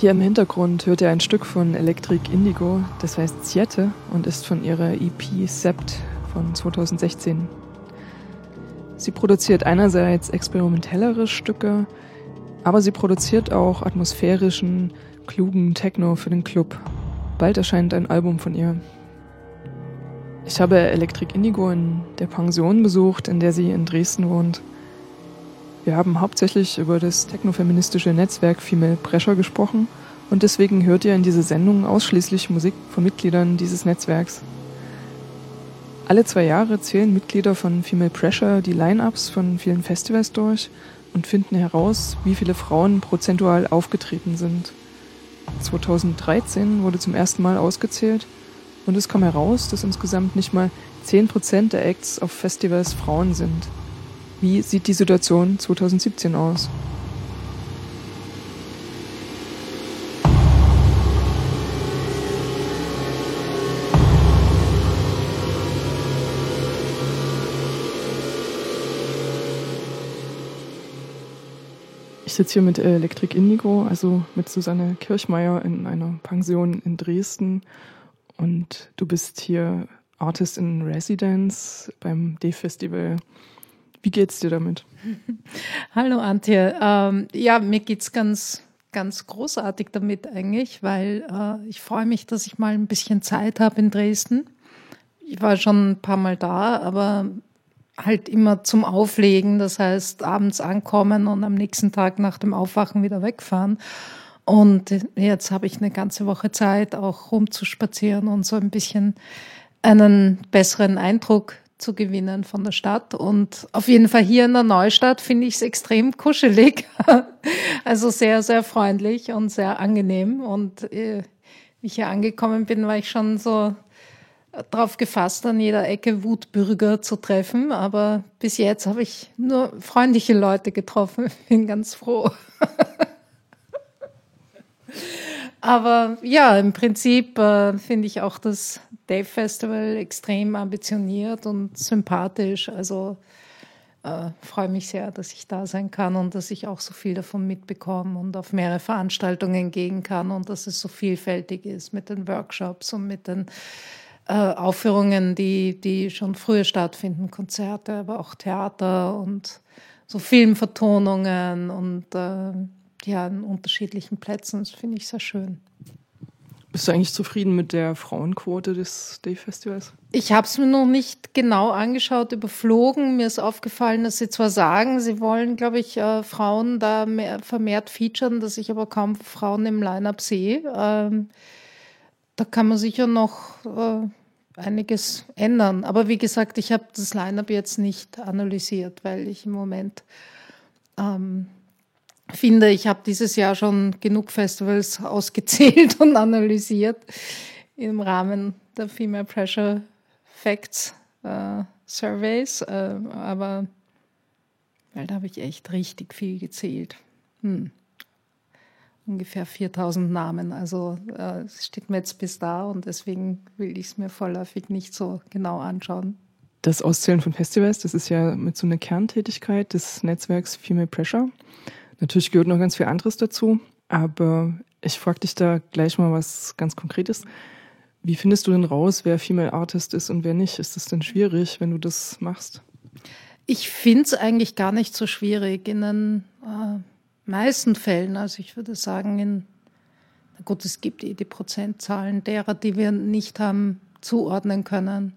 Hier im Hintergrund hört ihr ein Stück von Electric Indigo, das heißt Siete und ist von ihrer EP Sept von 2016. Sie produziert einerseits experimentellere Stücke, aber sie produziert auch atmosphärischen, klugen Techno für den Club. Bald erscheint ein Album von ihr. Ich habe Electric Indigo in der Pension besucht, in der sie in Dresden wohnt. Wir haben hauptsächlich über das technofeministische Netzwerk Female Pressure gesprochen und deswegen hört ihr in dieser Sendung ausschließlich Musik von Mitgliedern dieses Netzwerks. Alle zwei Jahre zählen Mitglieder von Female Pressure die Line-ups von vielen Festivals durch und finden heraus, wie viele Frauen prozentual aufgetreten sind. 2013 wurde zum ersten Mal ausgezählt und es kam heraus, dass insgesamt nicht mal 10% der Acts auf Festivals Frauen sind. Wie sieht die Situation 2017 aus? Ich sitze hier mit Elektrik Indigo, also mit Susanne Kirchmeier in einer Pension in Dresden. Und du bist hier Artist in Residence beim D-Festival wie geht's dir damit? Hallo Antje. Ähm, ja, mir geht's ganz, ganz großartig damit eigentlich, weil äh, ich freue mich, dass ich mal ein bisschen Zeit habe in Dresden. Ich war schon ein paar Mal da, aber halt immer zum Auflegen, das heißt abends ankommen und am nächsten Tag nach dem Aufwachen wieder wegfahren. Und jetzt habe ich eine ganze Woche Zeit, auch rumzuspazieren und so ein bisschen einen besseren Eindruck zu gewinnen von der Stadt. Und auf jeden Fall hier in der Neustadt finde ich es extrem kuschelig. also sehr, sehr freundlich und sehr angenehm. Und äh, wie ich hier angekommen bin, war ich schon so, darauf gefasst, an jeder Ecke Wutbürger zu treffen. Aber bis jetzt habe ich nur freundliche Leute getroffen. Bin ganz froh. Aber ja, im Prinzip äh, finde ich auch das Dave Festival extrem ambitioniert und sympathisch. Also äh, freue mich sehr, dass ich da sein kann und dass ich auch so viel davon mitbekomme und auf mehrere Veranstaltungen gehen kann und dass es so vielfältig ist mit den Workshops und mit den äh, Aufführungen, die, die schon früher stattfinden, Konzerte, aber auch Theater und so Filmvertonungen und äh, ja, an unterschiedlichen Plätzen. Das finde ich sehr schön. Bist du eigentlich zufrieden mit der Frauenquote des Day Festivals? Ich habe es mir noch nicht genau angeschaut, überflogen. Mir ist aufgefallen, dass sie zwar sagen, sie wollen, glaube ich, äh, Frauen da mehr, vermehrt featuren, dass ich aber kaum Frauen im Line-up sehe. Ähm, da kann man sicher noch äh, einiges ändern. Aber wie gesagt, ich habe das Line-up jetzt nicht analysiert, weil ich im Moment ähm, finde, ich habe dieses Jahr schon genug Festivals ausgezählt und analysiert im Rahmen der Female Pressure Facts äh, Surveys. Äh, aber weil da habe ich echt richtig viel gezählt. Hm. Ungefähr 4000 Namen. Also äh, es steht mir jetzt bis da und deswegen will ich es mir vorläufig nicht so genau anschauen. Das Auszählen von Festivals, das ist ja mit so einer Kerntätigkeit des Netzwerks Female Pressure. Natürlich gehört noch ganz viel anderes dazu, aber ich frage dich da gleich mal was ganz Konkretes. Wie findest du denn raus, wer Female Artist ist und wer nicht? Ist das denn schwierig, wenn du das machst? Ich finde es eigentlich gar nicht so schwierig in den äh, meisten Fällen. Also ich würde sagen, in, na gut, es gibt eh die Prozentzahlen derer, die wir nicht haben zuordnen können.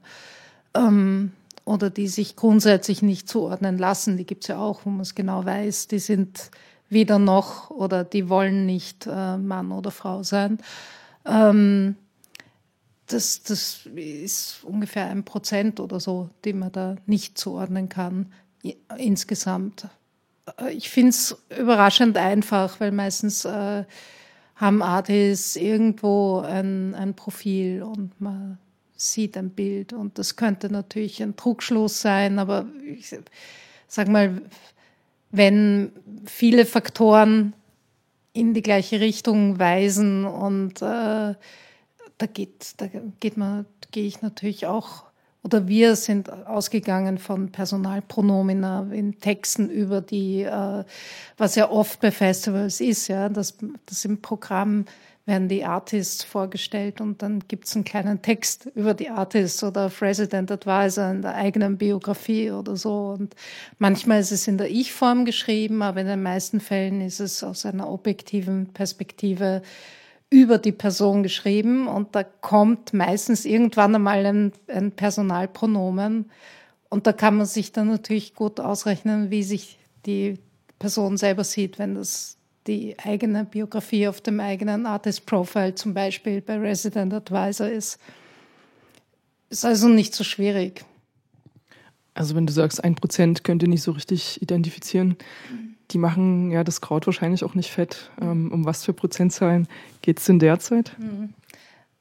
Ähm, oder die sich grundsätzlich nicht zuordnen lassen. Die gibt es ja auch, wo man es genau weiß. Die sind weder noch oder die wollen nicht äh, Mann oder Frau sein. Ähm, das, das ist ungefähr ein Prozent oder so, die man da nicht zuordnen kann insgesamt. Äh, ich finde es überraschend einfach, weil meistens äh, haben Artists irgendwo ein, ein Profil und man sieht ein Bild und das könnte natürlich ein Trugschluss sein, aber ich sag mal, wenn viele Faktoren in die gleiche Richtung weisen und äh, da geht, da geht man, gehe ich natürlich auch oder wir sind ausgegangen von Personalpronomina in Texten über die, äh, was ja oft bei Festivals ist, ja, dass, dass im Programm werden die Artists vorgestellt und dann gibt es einen kleinen Text über die Artists oder Resident Advisor in der eigenen Biografie oder so. Und manchmal ist es in der Ich-Form geschrieben, aber in den meisten Fällen ist es aus einer objektiven Perspektive über die Person geschrieben und da kommt meistens irgendwann einmal ein, ein Personalpronomen und da kann man sich dann natürlich gut ausrechnen, wie sich die Person selber sieht, wenn das die eigene Biografie auf dem eigenen Artist Profile zum Beispiel bei Resident Advisor ist. Ist also nicht so schwierig. Also wenn du sagst, ein Prozent könnt ihr nicht so richtig identifizieren, die machen ja das Kraut wahrscheinlich auch nicht fett. Ähm, um was für Prozentzahlen geht es denn derzeit? Mhm.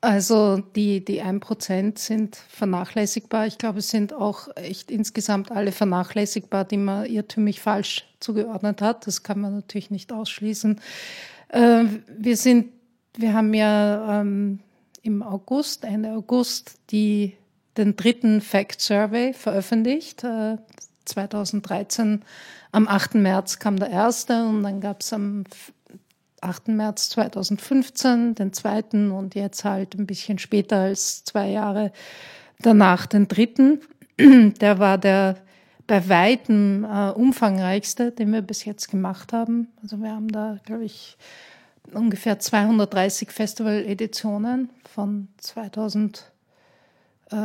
Also die, die 1% sind vernachlässigbar. Ich glaube, es sind auch echt insgesamt alle vernachlässigbar, die man irrtümlich falsch zugeordnet hat. Das kann man natürlich nicht ausschließen. Äh, wir sind, wir haben ja ähm, im August, Ende August, die, den dritten Fact Survey veröffentlicht. Äh, 2013 am 8. März kam der erste und dann gab es am 8. März 2015 den zweiten und jetzt halt ein bisschen später als zwei Jahre danach den dritten. Der war der bei weitem äh, umfangreichste, den wir bis jetzt gemacht haben. Also wir haben da, glaube ich, ungefähr 230 Festival-Editionen von 2000, äh,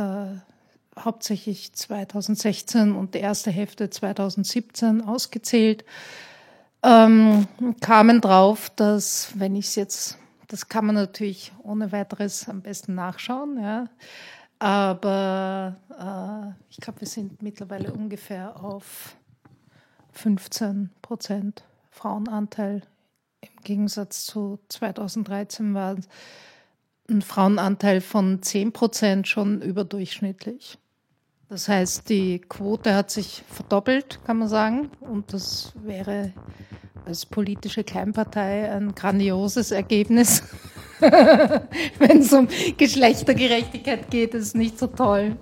hauptsächlich 2016 und die erste Hälfte 2017 ausgezählt ähm, kamen drauf, dass, wenn ich es jetzt, das kann man natürlich ohne weiteres am besten nachschauen, ja, aber äh, ich glaube, wir sind mittlerweile ungefähr auf 15 Prozent Frauenanteil. Im Gegensatz zu 2013 war einen Frauenanteil von 10 Prozent schon überdurchschnittlich. Das heißt, die Quote hat sich verdoppelt, kann man sagen. Und das wäre als politische Kleinpartei ein grandioses Ergebnis. Wenn es um Geschlechtergerechtigkeit geht, ist nicht so toll.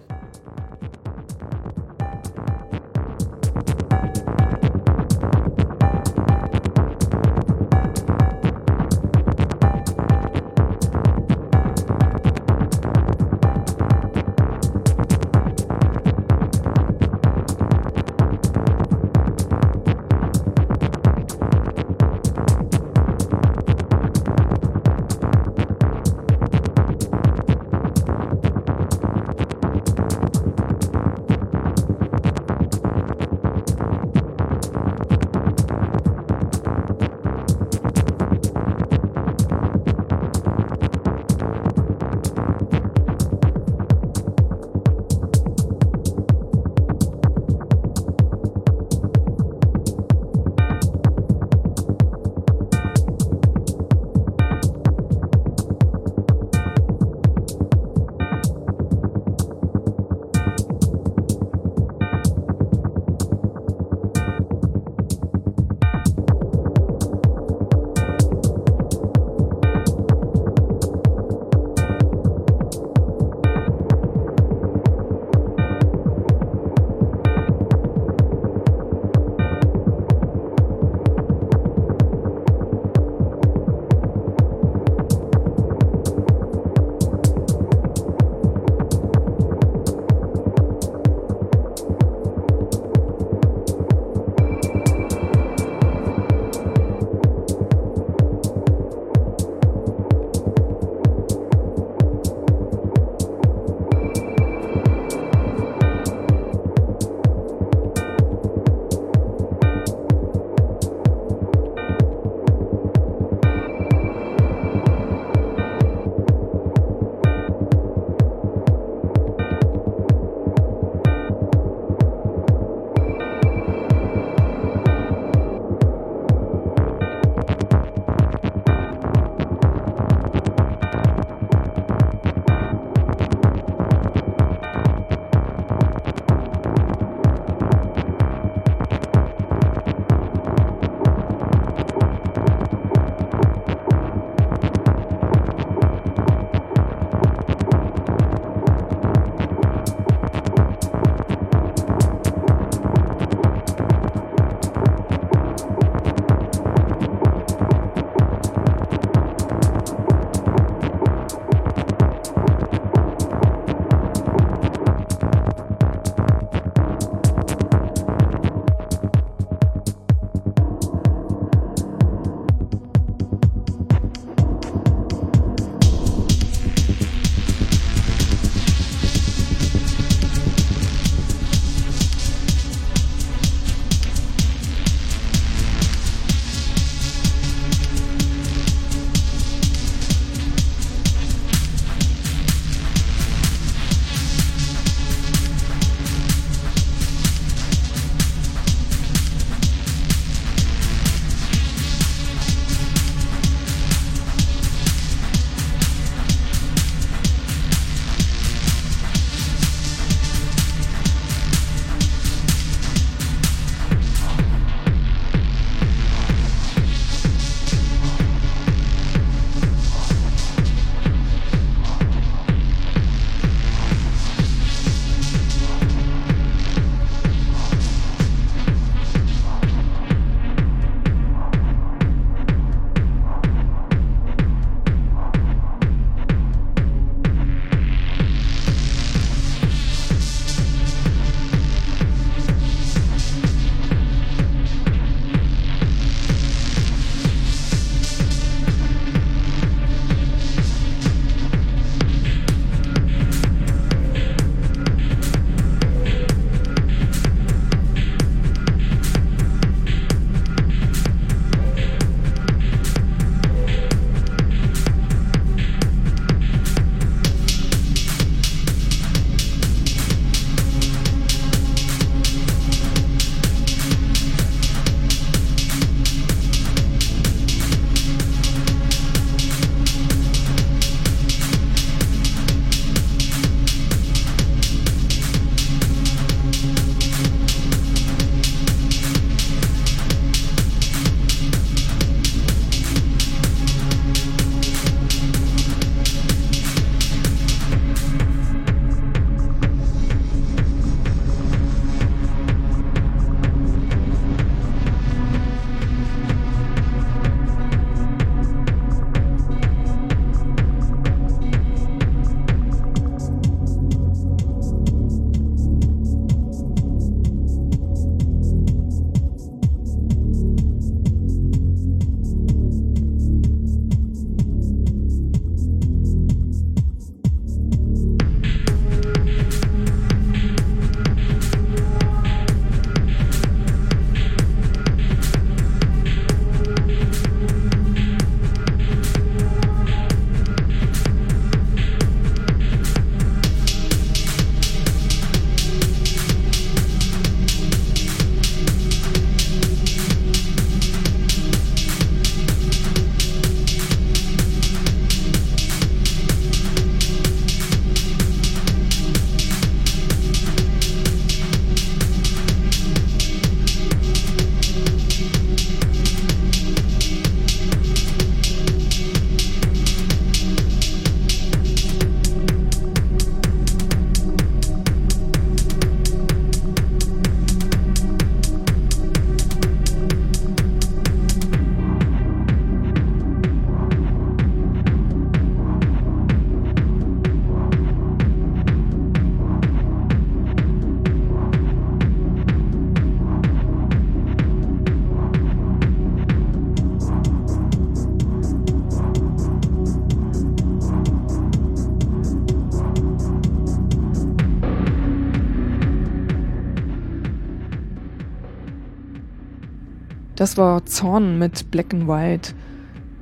Das war Zorn mit Black and White.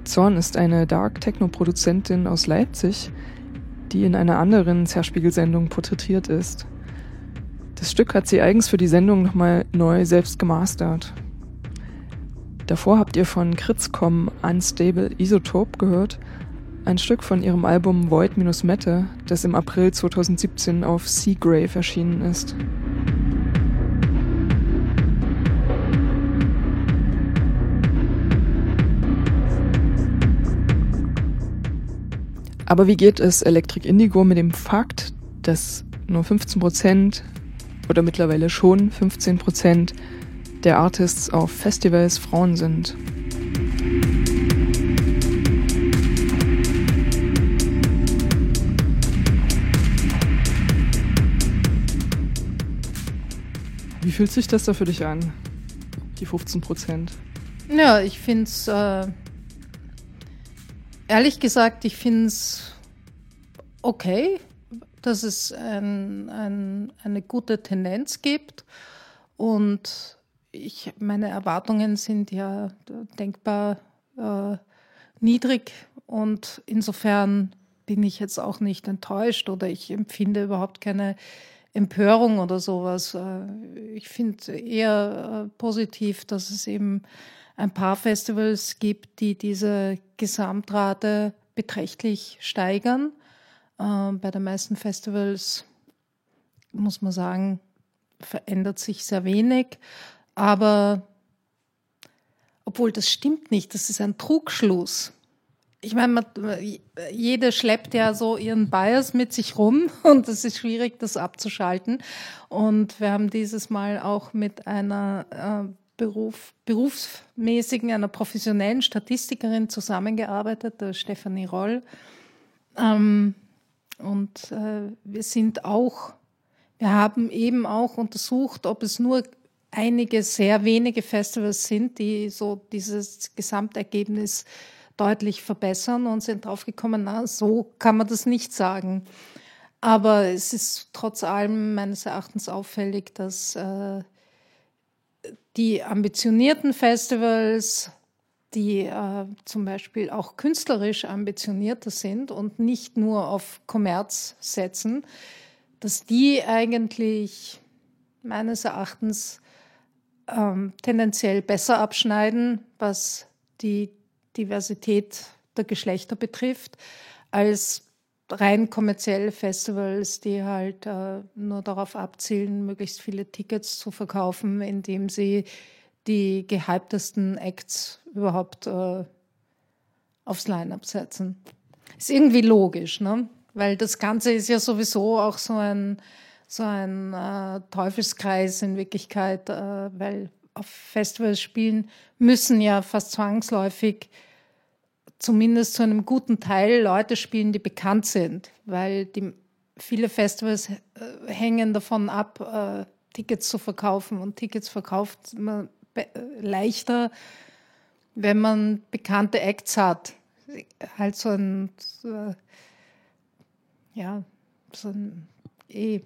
Zorn ist eine Dark Techno-Produzentin aus Leipzig, die in einer anderen Zerspiegelsendung porträtiert ist. Das Stück hat sie eigens für die Sendung nochmal neu selbst gemastert. Davor habt ihr von Kritzcom Unstable Isotope gehört, ein Stück von ihrem Album Void-Mette, das im April 2017 auf Seagrave erschienen ist. Aber wie geht es Electric Indigo mit dem Fakt, dass nur 15 Prozent oder mittlerweile schon 15 Prozent der Artists auf Festivals Frauen sind? Wie fühlt sich das da für dich an, die 15 Prozent? Ja, ich finde es äh, Ehrlich gesagt, ich finde es okay, dass es ein, ein, eine gute Tendenz gibt. Und ich, meine Erwartungen sind ja denkbar äh, niedrig. Und insofern bin ich jetzt auch nicht enttäuscht oder ich empfinde überhaupt keine Empörung oder sowas. Äh, ich finde eher äh, positiv, dass es eben ein paar Festivals gibt, die diese Gesamtrate beträchtlich steigern. Äh, bei den meisten Festivals muss man sagen, verändert sich sehr wenig. Aber obwohl das stimmt nicht, das ist ein Trugschluss. Ich meine, jede schleppt ja so ihren Bias mit sich rum und es ist schwierig, das abzuschalten. Und wir haben dieses Mal auch mit einer äh, Beruf, berufsmäßigen, einer professionellen Statistikerin zusammengearbeitet, der Stefanie Roll. Ähm, und äh, wir sind auch, wir haben eben auch untersucht, ob es nur einige sehr wenige Festivals sind, die so dieses Gesamtergebnis deutlich verbessern und sind draufgekommen, na, so kann man das nicht sagen. Aber es ist trotz allem meines Erachtens auffällig, dass äh, die ambitionierten Festivals, die äh, zum Beispiel auch künstlerisch ambitionierter sind und nicht nur auf Kommerz setzen, dass die eigentlich meines Erachtens ähm, tendenziell besser abschneiden, was die Diversität der Geschlechter betrifft, als rein kommerzielle Festivals, die halt äh, nur darauf abzielen, möglichst viele Tickets zu verkaufen, indem sie die gehyptesten Acts überhaupt äh, aufs Line-up setzen. Ist irgendwie logisch, ne? Weil das Ganze ist ja sowieso auch so ein, so ein äh, Teufelskreis in Wirklichkeit, äh, weil auf Festivals spielen müssen ja fast zwangsläufig zumindest zu einem guten Teil Leute spielen, die bekannt sind, weil die, viele Festivals äh, hängen davon ab, äh, Tickets zu verkaufen und Tickets verkauft man leichter, wenn man bekannte Acts hat. Halt so ein, so, ja, so ein, eh,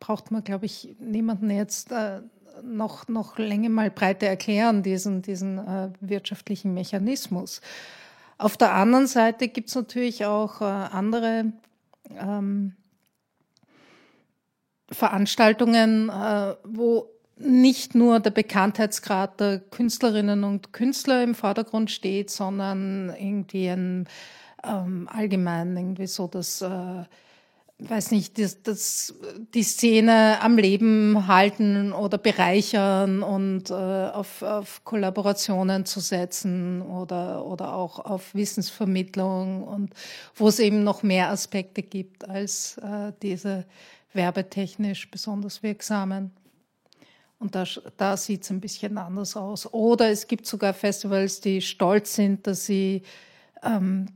braucht man, glaube ich, niemanden jetzt äh, noch, noch länger mal breiter erklären, diesen, diesen äh, wirtschaftlichen Mechanismus. Auf der anderen Seite gibt es natürlich auch äh, andere ähm, Veranstaltungen, äh, wo nicht nur der Bekanntheitsgrad der Künstlerinnen und Künstler im Vordergrund steht, sondern irgendwie ein ähm, allgemein irgendwie so das äh, weiß nicht, das, das, die Szene am Leben halten oder bereichern und äh, auf, auf Kollaborationen zu setzen oder, oder auch auf Wissensvermittlung und wo es eben noch mehr Aspekte gibt als äh, diese werbetechnisch besonders wirksamen. Und da, da sieht es ein bisschen anders aus. Oder es gibt sogar Festivals, die stolz sind, dass sie ähm,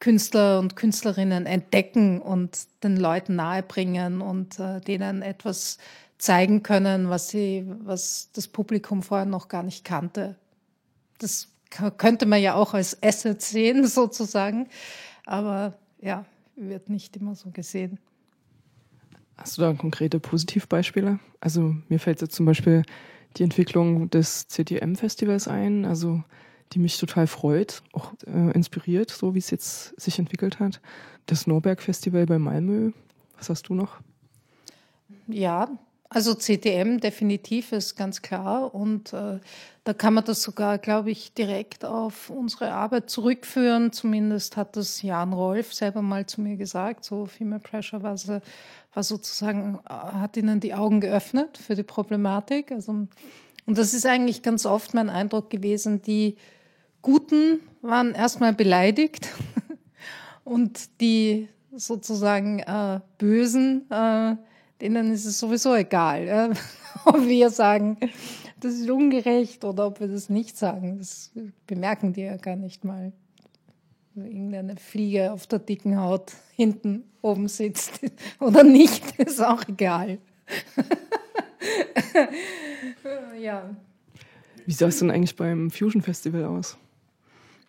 Künstler und Künstlerinnen entdecken und den Leuten nahebringen und äh, denen etwas zeigen können, was sie, was das Publikum vorher noch gar nicht kannte. Das könnte man ja auch als Asset sehen, sozusagen. Aber ja, wird nicht immer so gesehen. Hast du da konkrete Positivbeispiele? Also mir fällt jetzt zum Beispiel die Entwicklung des CTM-Festivals ein, also die mich total freut, auch äh, inspiriert, so wie es jetzt sich entwickelt hat. Das Norberg-Festival bei Malmö, was hast du noch? Ja, also CTM definitiv ist ganz klar und äh, da kann man das sogar, glaube ich, direkt auf unsere Arbeit zurückführen. Zumindest hat das Jan Rolf selber mal zu mir gesagt. So Female Pressure war, war sozusagen, äh, hat ihnen die Augen geöffnet für die Problematik. Also, und das ist eigentlich ganz oft mein Eindruck gewesen. Die Guten waren erstmal beleidigt und die sozusagen äh, Bösen, äh, denen ist es sowieso egal, ja? ob wir sagen, das ist ungerecht oder ob wir das nicht sagen. Das bemerken die ja gar nicht mal. Irgendeine Fliege auf der dicken Haut hinten oben sitzt oder nicht, ist auch egal. ja. Wie sah es denn eigentlich beim Fusion Festival aus?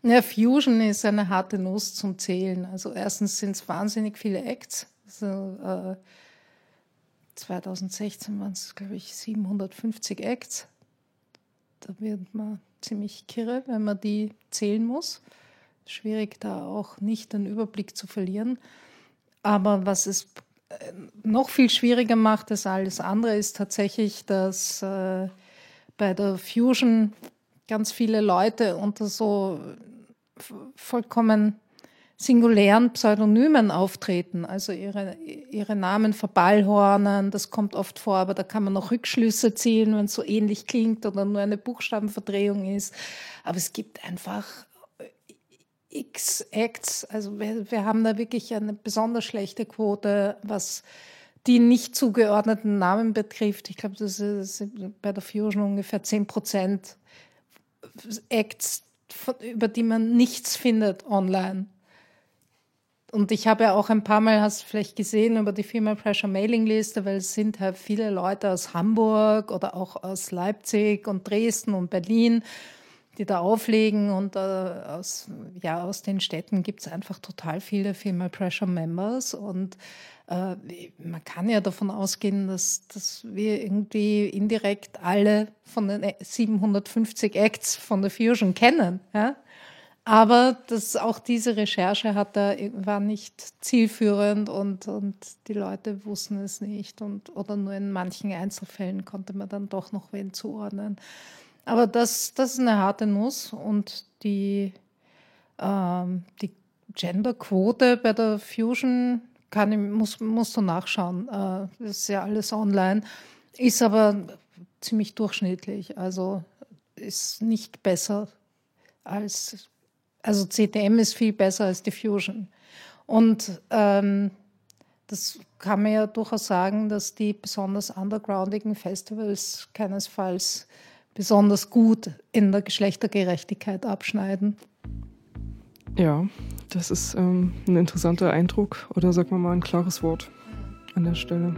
Ja, Fusion ist eine harte Nuss zum Zählen. Also erstens sind es wahnsinnig viele Acts. Also, äh, 2016 waren es, glaube ich, 750 Acts. Da wird man ziemlich kirre, wenn man die zählen muss. Schwierig, da auch nicht den Überblick zu verlieren. Aber was es äh, noch viel schwieriger macht als alles andere, ist tatsächlich, dass äh, bei der Fusion ganz viele Leute unter so vollkommen singulären Pseudonymen auftreten, also ihre, ihre Namen verballhornen, das kommt oft vor, aber da kann man noch Rückschlüsse ziehen, wenn es so ähnlich klingt oder nur eine Buchstabenverdrehung ist. Aber es gibt einfach x Acts, also wir, wir haben da wirklich eine besonders schlechte Quote, was die nicht zugeordneten Namen betrifft. Ich glaube, das ist bei der Fusion ungefähr 10 Prozent Acts, über die man nichts findet online. Und ich habe ja auch ein paar Mal, hast du vielleicht gesehen, über die Female Pressure Mailing Liste, weil es sind halt viele Leute aus Hamburg oder auch aus Leipzig und Dresden und Berlin, die da auflegen. Und äh, aus, ja, aus den Städten gibt es einfach total viele Female Pressure Members. Und äh, man kann ja davon ausgehen, dass, dass wir irgendwie indirekt alle von den 750 Acts von der Fusion kennen. Ja? Aber das, auch diese Recherche hat da, war nicht zielführend und, und die Leute wussten es nicht. Und, oder nur in manchen Einzelfällen konnte man dann doch noch wen zuordnen. Aber das, das ist eine harte Nuss und die, ähm, die Genderquote bei der Fusion kann ich, muss, musst du nachschauen. Äh, das ist ja alles online. Ist aber ziemlich durchschnittlich. Also ist nicht besser als also CTM ist viel besser als Diffusion. Und ähm, das kann man ja durchaus sagen, dass die besonders undergroundigen Festivals keinesfalls besonders gut in der Geschlechtergerechtigkeit abschneiden. Ja, das ist ähm, ein interessanter Eindruck oder sagen wir mal ein klares Wort an der Stelle.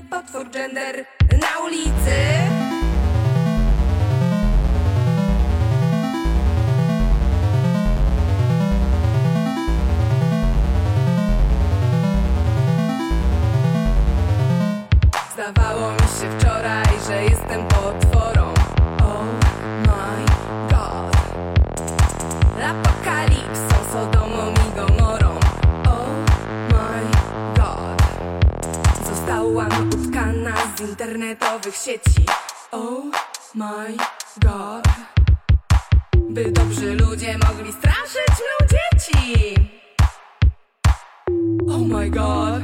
potwór gender na ulicy. internetowych sieci. Oh my god. By dobrzy ludzie mogli straszyć mną dzieci Oh my god.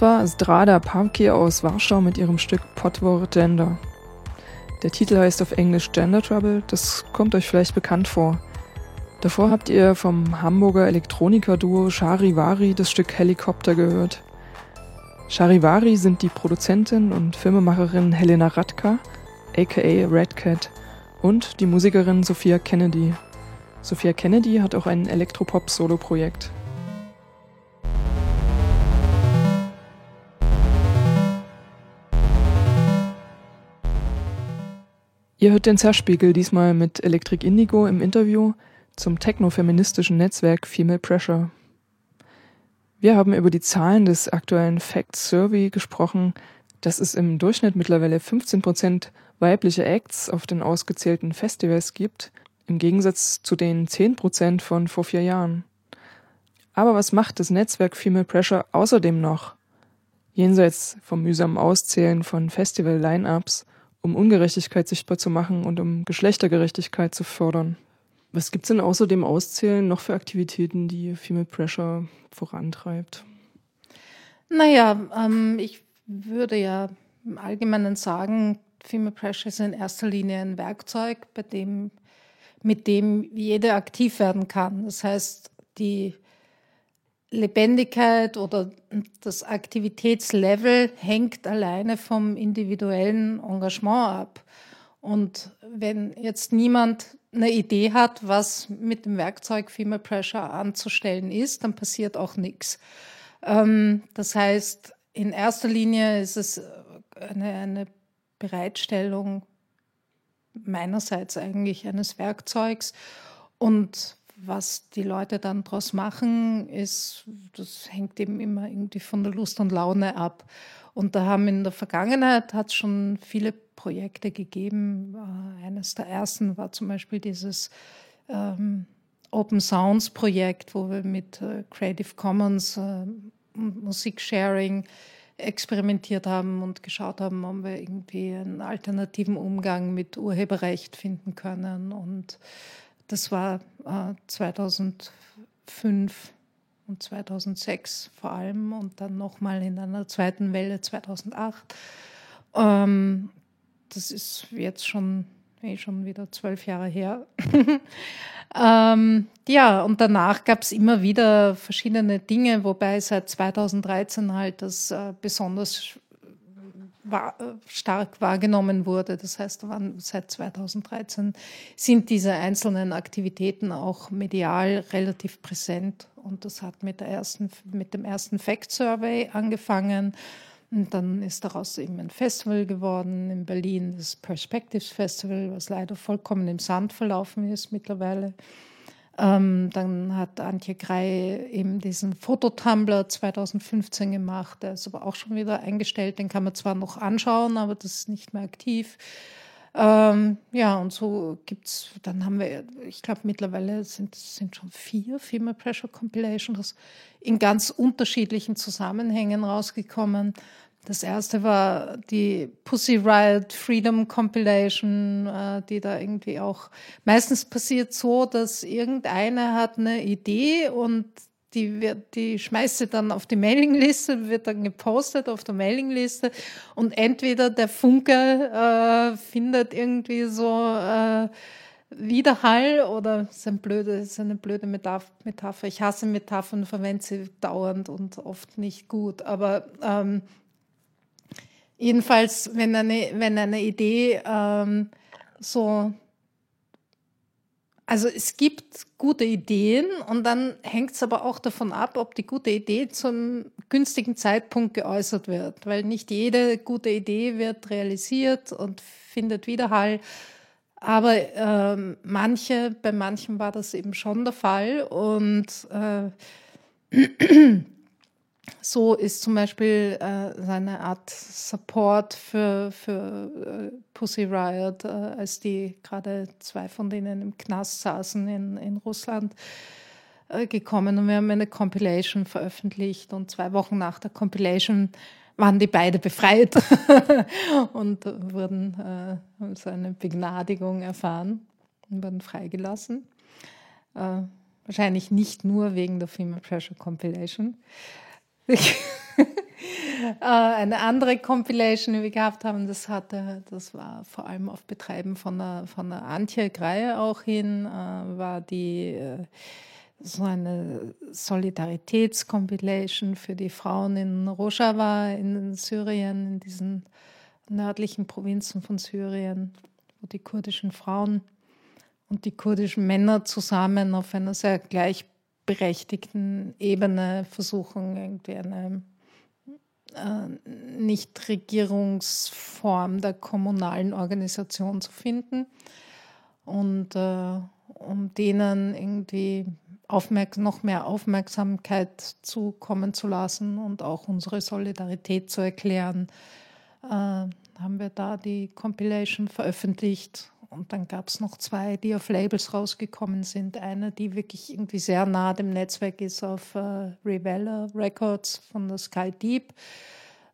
Das war Zdrada Pawki aus Warschau mit ihrem Stück Potwor Gender. Der Titel heißt auf Englisch Gender Trouble, das kommt euch vielleicht bekannt vor. Davor habt ihr vom Hamburger Elektroniker-Duo Charivari das Stück Helikopter gehört. Charivari sind die Produzentin und Filmemacherin Helena Radka, aka Red Cat, und die Musikerin Sophia Kennedy. Sophia Kennedy hat auch ein Elektropop-Solo-Projekt. Ihr hört den Zerspiegel diesmal mit Electric Indigo im Interview zum technofeministischen Netzwerk Female Pressure. Wir haben über die Zahlen des aktuellen Fact Survey gesprochen, dass es im Durchschnitt mittlerweile 15 Prozent weibliche Acts auf den ausgezählten Festivals gibt, im Gegensatz zu den 10 Prozent von vor vier Jahren. Aber was macht das Netzwerk Female Pressure außerdem noch? Jenseits vom mühsamen Auszählen von Festival-Line-Ups um Ungerechtigkeit sichtbar zu machen und um Geschlechtergerechtigkeit zu fördern. Was gibt's denn außer dem Auszählen noch für Aktivitäten, die Female Pressure vorantreibt? Naja, ähm, ich würde ja im Allgemeinen sagen, Female Pressure ist in erster Linie ein Werkzeug, bei dem, mit dem jeder aktiv werden kann. Das heißt, die Lebendigkeit oder das Aktivitätslevel hängt alleine vom individuellen Engagement ab. Und wenn jetzt niemand eine Idee hat, was mit dem Werkzeug Female Pressure anzustellen ist, dann passiert auch nichts. Ähm, das heißt, in erster Linie ist es eine, eine Bereitstellung meinerseits eigentlich eines Werkzeugs und was die Leute dann daraus machen, ist, das hängt eben immer irgendwie von der Lust und Laune ab. Und da haben in der Vergangenheit hat schon viele Projekte gegeben. Äh, eines der ersten war zum Beispiel dieses ähm, Open Sounds Projekt, wo wir mit äh, Creative Commons äh, Musiksharing experimentiert haben und geschaut haben, ob wir irgendwie einen alternativen Umgang mit Urheberrecht finden können. Und das war äh, 2005 und 2006 vor allem und dann nochmal in einer zweiten Welle 2008. Ähm, das ist jetzt schon, eh schon wieder zwölf Jahre her. ähm, ja, und danach gab es immer wieder verschiedene Dinge, wobei seit 2013 halt das äh, besonders war, stark wahrgenommen wurde. Das heißt, seit 2013 sind diese einzelnen Aktivitäten auch medial relativ präsent. Und das hat mit, der ersten, mit dem ersten Fact Survey angefangen. Und dann ist daraus eben ein Festival geworden in Berlin, das Perspectives Festival, was leider vollkommen im Sand verlaufen ist mittlerweile. Ähm, dann hat Antje Grey eben diesen Fototumbler 2015 gemacht. Der ist aber auch schon wieder eingestellt. Den kann man zwar noch anschauen, aber das ist nicht mehr aktiv. Ähm, ja, und so gibt's, dann haben wir, ich glaube, mittlerweile sind, sind schon vier Female Pressure Compilations in ganz unterschiedlichen Zusammenhängen rausgekommen. Das erste war die Pussy Riot Freedom Compilation, äh, die da irgendwie auch meistens passiert so, dass irgendeiner hat eine Idee und die wird, die schmeißt sie dann auf die Mailingliste, wird dann gepostet auf der Mailingliste und entweder der Funke äh, findet irgendwie so äh, Widerhall oder ist, ein blöde, ist eine blöde Metapher. Ich hasse Metaphern, verwende sie dauernd und oft nicht gut. Aber ähm, Jedenfalls, wenn eine, wenn eine Idee ähm, so, also es gibt gute Ideen und dann hängt es aber auch davon ab, ob die gute Idee zum günstigen Zeitpunkt geäußert wird, weil nicht jede gute Idee wird realisiert und findet Widerhall. Aber ähm, manche, bei manchen war das eben schon der Fall und äh, so ist zum Beispiel äh, seine Art Support für, für äh, Pussy Riot, äh, als die gerade zwei von denen im Knast saßen in, in Russland, äh, gekommen. Und wir haben eine Compilation veröffentlicht und zwei Wochen nach der Compilation waren die beide befreit und wurden äh, so eine Begnadigung erfahren und wurden freigelassen. Äh, wahrscheinlich nicht nur wegen der Female Pressure Compilation. Äh, eine andere Compilation, die wir gehabt haben, das hatte, das war vor allem auf Betreiben von der, von der Antje Greie auch hin, äh, war die äh, so eine Solidaritätscompilation für die Frauen in Rojava in Syrien, in diesen nördlichen Provinzen von Syrien, wo die kurdischen Frauen und die kurdischen Männer zusammen auf einer sehr gleich gleichberechtigten Ebene versuchen, irgendwie eine, äh, Nichtregierungsform der kommunalen Organisation zu finden und äh, um denen irgendwie noch mehr Aufmerksamkeit zukommen zu lassen und auch unsere Solidarität zu erklären, äh, haben wir da die Compilation veröffentlicht. Und dann gab es noch zwei, die auf Labels rausgekommen sind. Eine, die wirklich irgendwie sehr nah dem Netzwerk ist, auf äh, Revela Records von der Sky Deep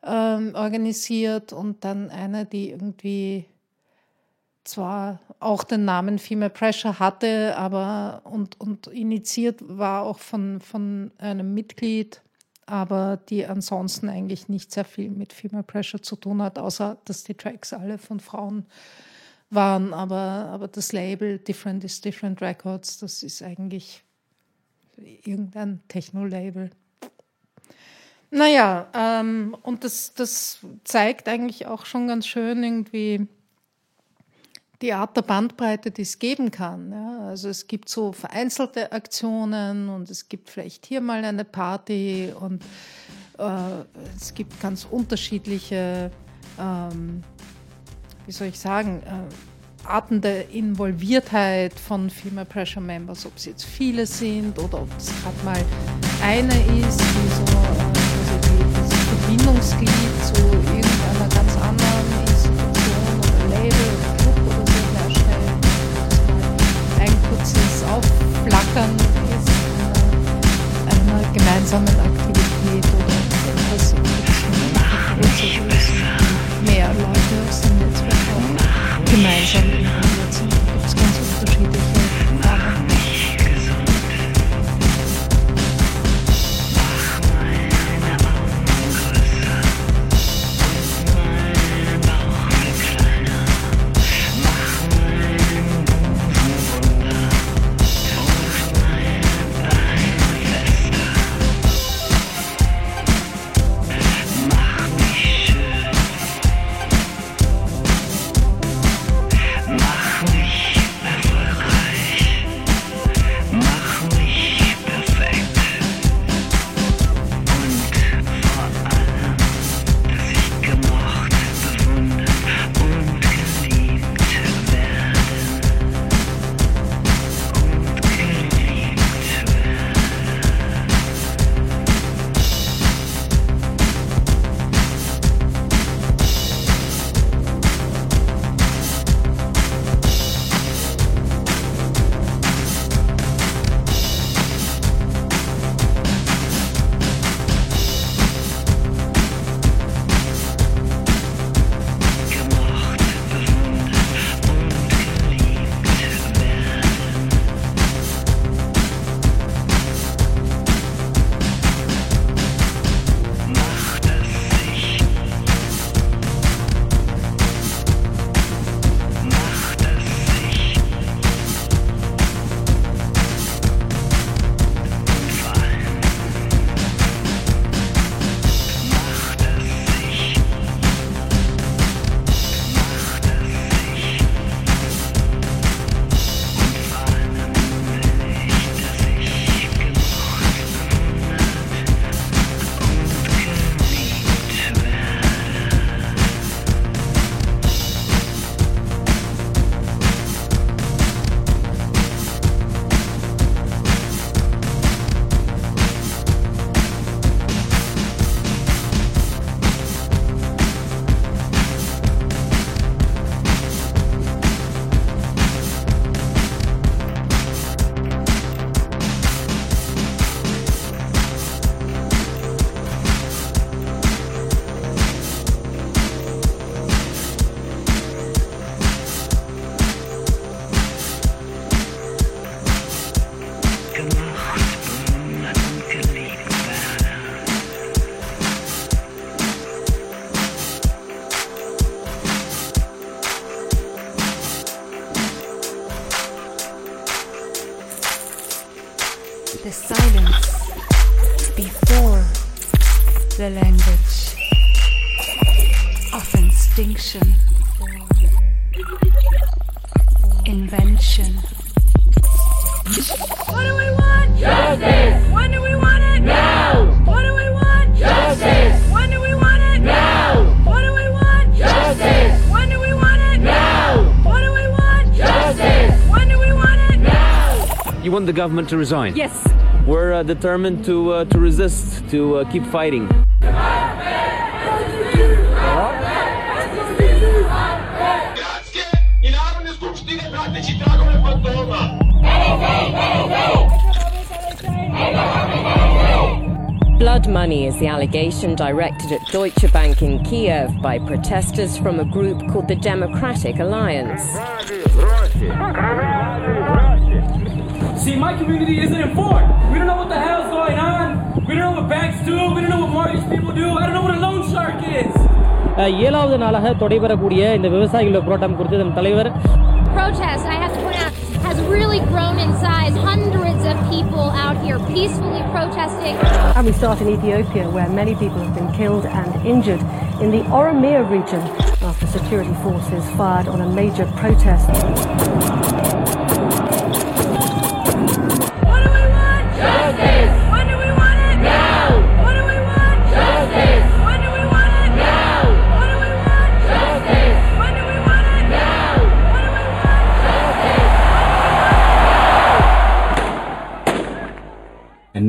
ähm, organisiert. Und dann eine, die irgendwie zwar auch den Namen Female Pressure hatte, aber und, und initiiert war auch von, von einem Mitglied, aber die ansonsten eigentlich nicht sehr viel mit Female Pressure zu tun hat, außer dass die Tracks alle von Frauen waren. Aber, aber das Label Different is Different Records, das ist eigentlich irgendein Techno-Label. Naja, ähm, und das, das zeigt eigentlich auch schon ganz schön irgendwie, die Art der Bandbreite, die es geben kann. Ja. Also es gibt so vereinzelte Aktionen und es gibt vielleicht hier mal eine Party und äh, es gibt ganz unterschiedliche, ähm, wie soll ich sagen, äh, Arten der Involviertheit von Female Pressure Members, ob es jetzt viele sind oder ob es gerade mal eine ist, die so äh, also Verbindungsglied zu irgendeiner ganz anderen Institution oder Label oder kurzes Aufflackern ist einer, einer gemeinsamen Aktivität oder etwas größeres, mehr Leute aus dem gemeinsam government to resign? Yes. We're uh, determined to, uh, to resist, to uh, keep fighting. Blood money is the allegation directed at Deutsche Bank in Kiev by protesters from a group called the Democratic Alliance. See, my community isn't informed. We don't know what the hell's going on. We don't know what banks do. We don't know what mortgage people do. I don't know what a loan shark is. ஏழாவது நாளாக தொடைபெறக்கூடிய இந்த விவசாயிகளோட போராட்டம் குறித்து இதன் தலைவர் protest, I have to point out, has really grown in size. Hundreds of people out here peacefully protesting. And we start in Ethiopia, where many people have been killed and injured in the Oromia region after security forces fired on a major protest.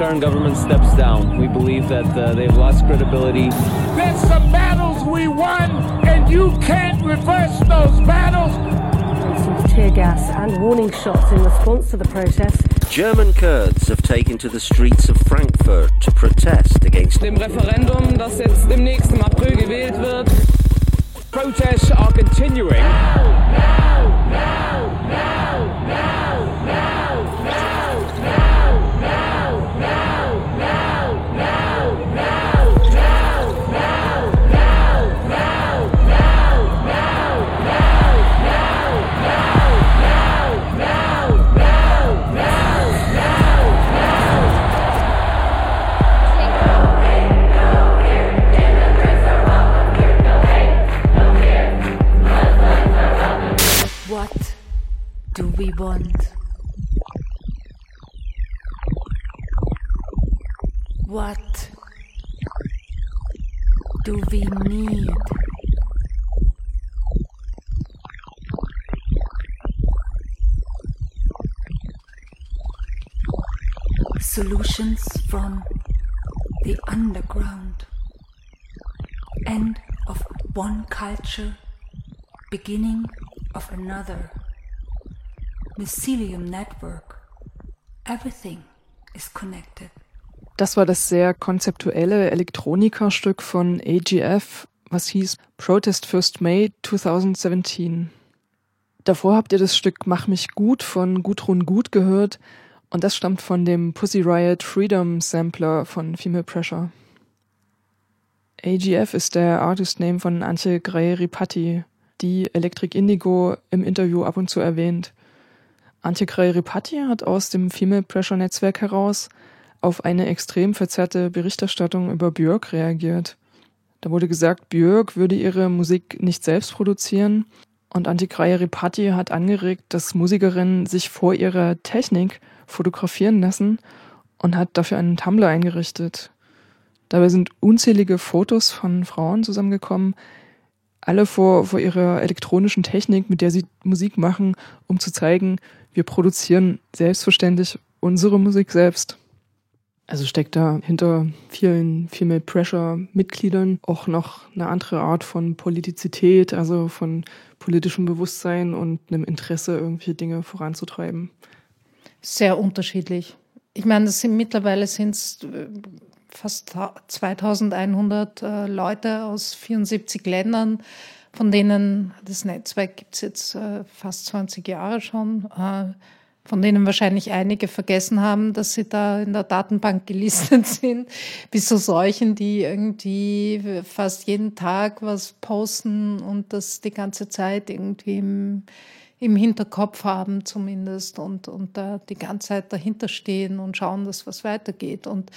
current government steps down. We believe that uh, they've lost credibility. There's some battles we won, and you can't reverse those battles. Tear gas and warning shots in response to the protest. German Kurds have taken to the streets of Frankfurt to protest against dem Referendum, das jetzt demnächst im April gewählt wird. Protests are continuing. What we want? What do we need? Solutions from the underground. End of one culture, beginning of another. Mycelium network. Everything is connected. Das war das sehr konzeptuelle Elektronikerstück von AGF, was hieß Protest First May 2017. Davor habt ihr das Stück Mach mich gut von Gudrun Gut gehört und das stammt von dem Pussy Riot Freedom Sampler von Female Pressure. AGF ist der Artist Name von Antje Grey-Ripatti, die Electric Indigo im Interview ab und zu erwähnt. Antje Grey-Ripatti hat aus dem Female Pressure Netzwerk heraus auf eine extrem verzerrte Berichterstattung über Björk reagiert. Da wurde gesagt, Björk würde ihre Musik nicht selbst produzieren und Antje Grey-Ripatti hat angeregt, dass Musikerinnen sich vor ihrer Technik fotografieren lassen und hat dafür einen Tumblr eingerichtet. Dabei sind unzählige Fotos von Frauen zusammengekommen, alle vor, vor ihrer elektronischen Technik, mit der sie Musik machen, um zu zeigen, wir produzieren selbstverständlich unsere Musik selbst. Also steckt da hinter vielen Female Pressure Mitgliedern auch noch eine andere Art von Politizität, also von politischem Bewusstsein und einem Interesse, irgendwelche Dinge voranzutreiben. Sehr unterschiedlich. Ich meine, das sind mittlerweile sind es fast 2100 äh, Leute aus 74 Ländern, von denen das Netzwerk gibt es jetzt äh, fast 20 Jahre schon. Äh, von denen wahrscheinlich einige vergessen haben, dass sie da in der Datenbank gelistet sind, bis zu solchen, die irgendwie fast jeden Tag was posten und das die ganze Zeit irgendwie im, im Hinterkopf haben zumindest und, und da die ganze Zeit dahinter stehen und schauen, dass was weitergeht. Und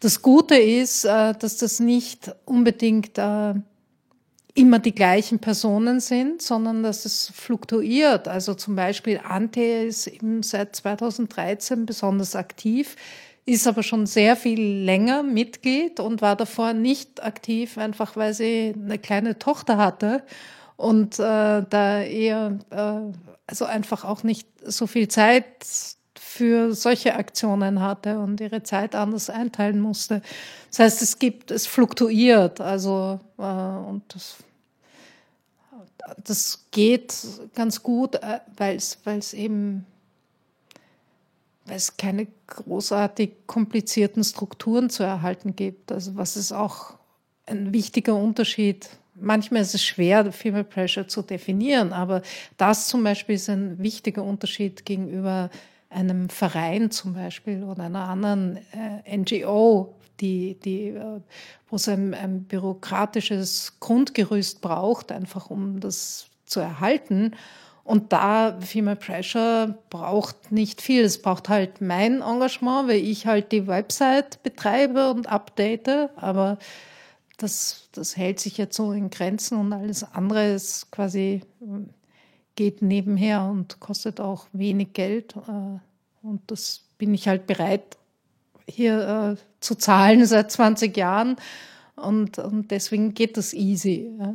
das Gute ist, äh, dass das nicht unbedingt äh, immer die gleichen Personen sind, sondern dass es fluktuiert. Also zum Beispiel Ante ist eben seit 2013 besonders aktiv, ist aber schon sehr viel länger Mitglied und war davor nicht aktiv, einfach weil sie eine kleine Tochter hatte und äh, da eher, äh, also einfach auch nicht so viel Zeit für solche Aktionen hatte und ihre Zeit anders einteilen musste. Das heißt, es gibt, es fluktuiert, also äh, und das das geht ganz gut, äh, weil es eben weil keine großartig komplizierten Strukturen zu erhalten gibt. Also was ist auch ein wichtiger Unterschied. Manchmal ist es schwer, Female Pressure zu definieren, aber das zum Beispiel ist ein wichtiger Unterschied gegenüber einem Verein zum Beispiel oder einer anderen äh, NGO, die, die, äh, wo es ein, ein bürokratisches Grundgerüst braucht, einfach um das zu erhalten. Und da Female Pressure braucht nicht viel. Es braucht halt mein Engagement, weil ich halt die Website betreibe und update. Aber das, das hält sich jetzt so in Grenzen und alles andere ist quasi, geht nebenher und kostet auch wenig Geld. Äh, und das bin ich halt bereit, hier äh, zu zahlen seit 20 Jahren. Und, und deswegen geht das easy. Ja.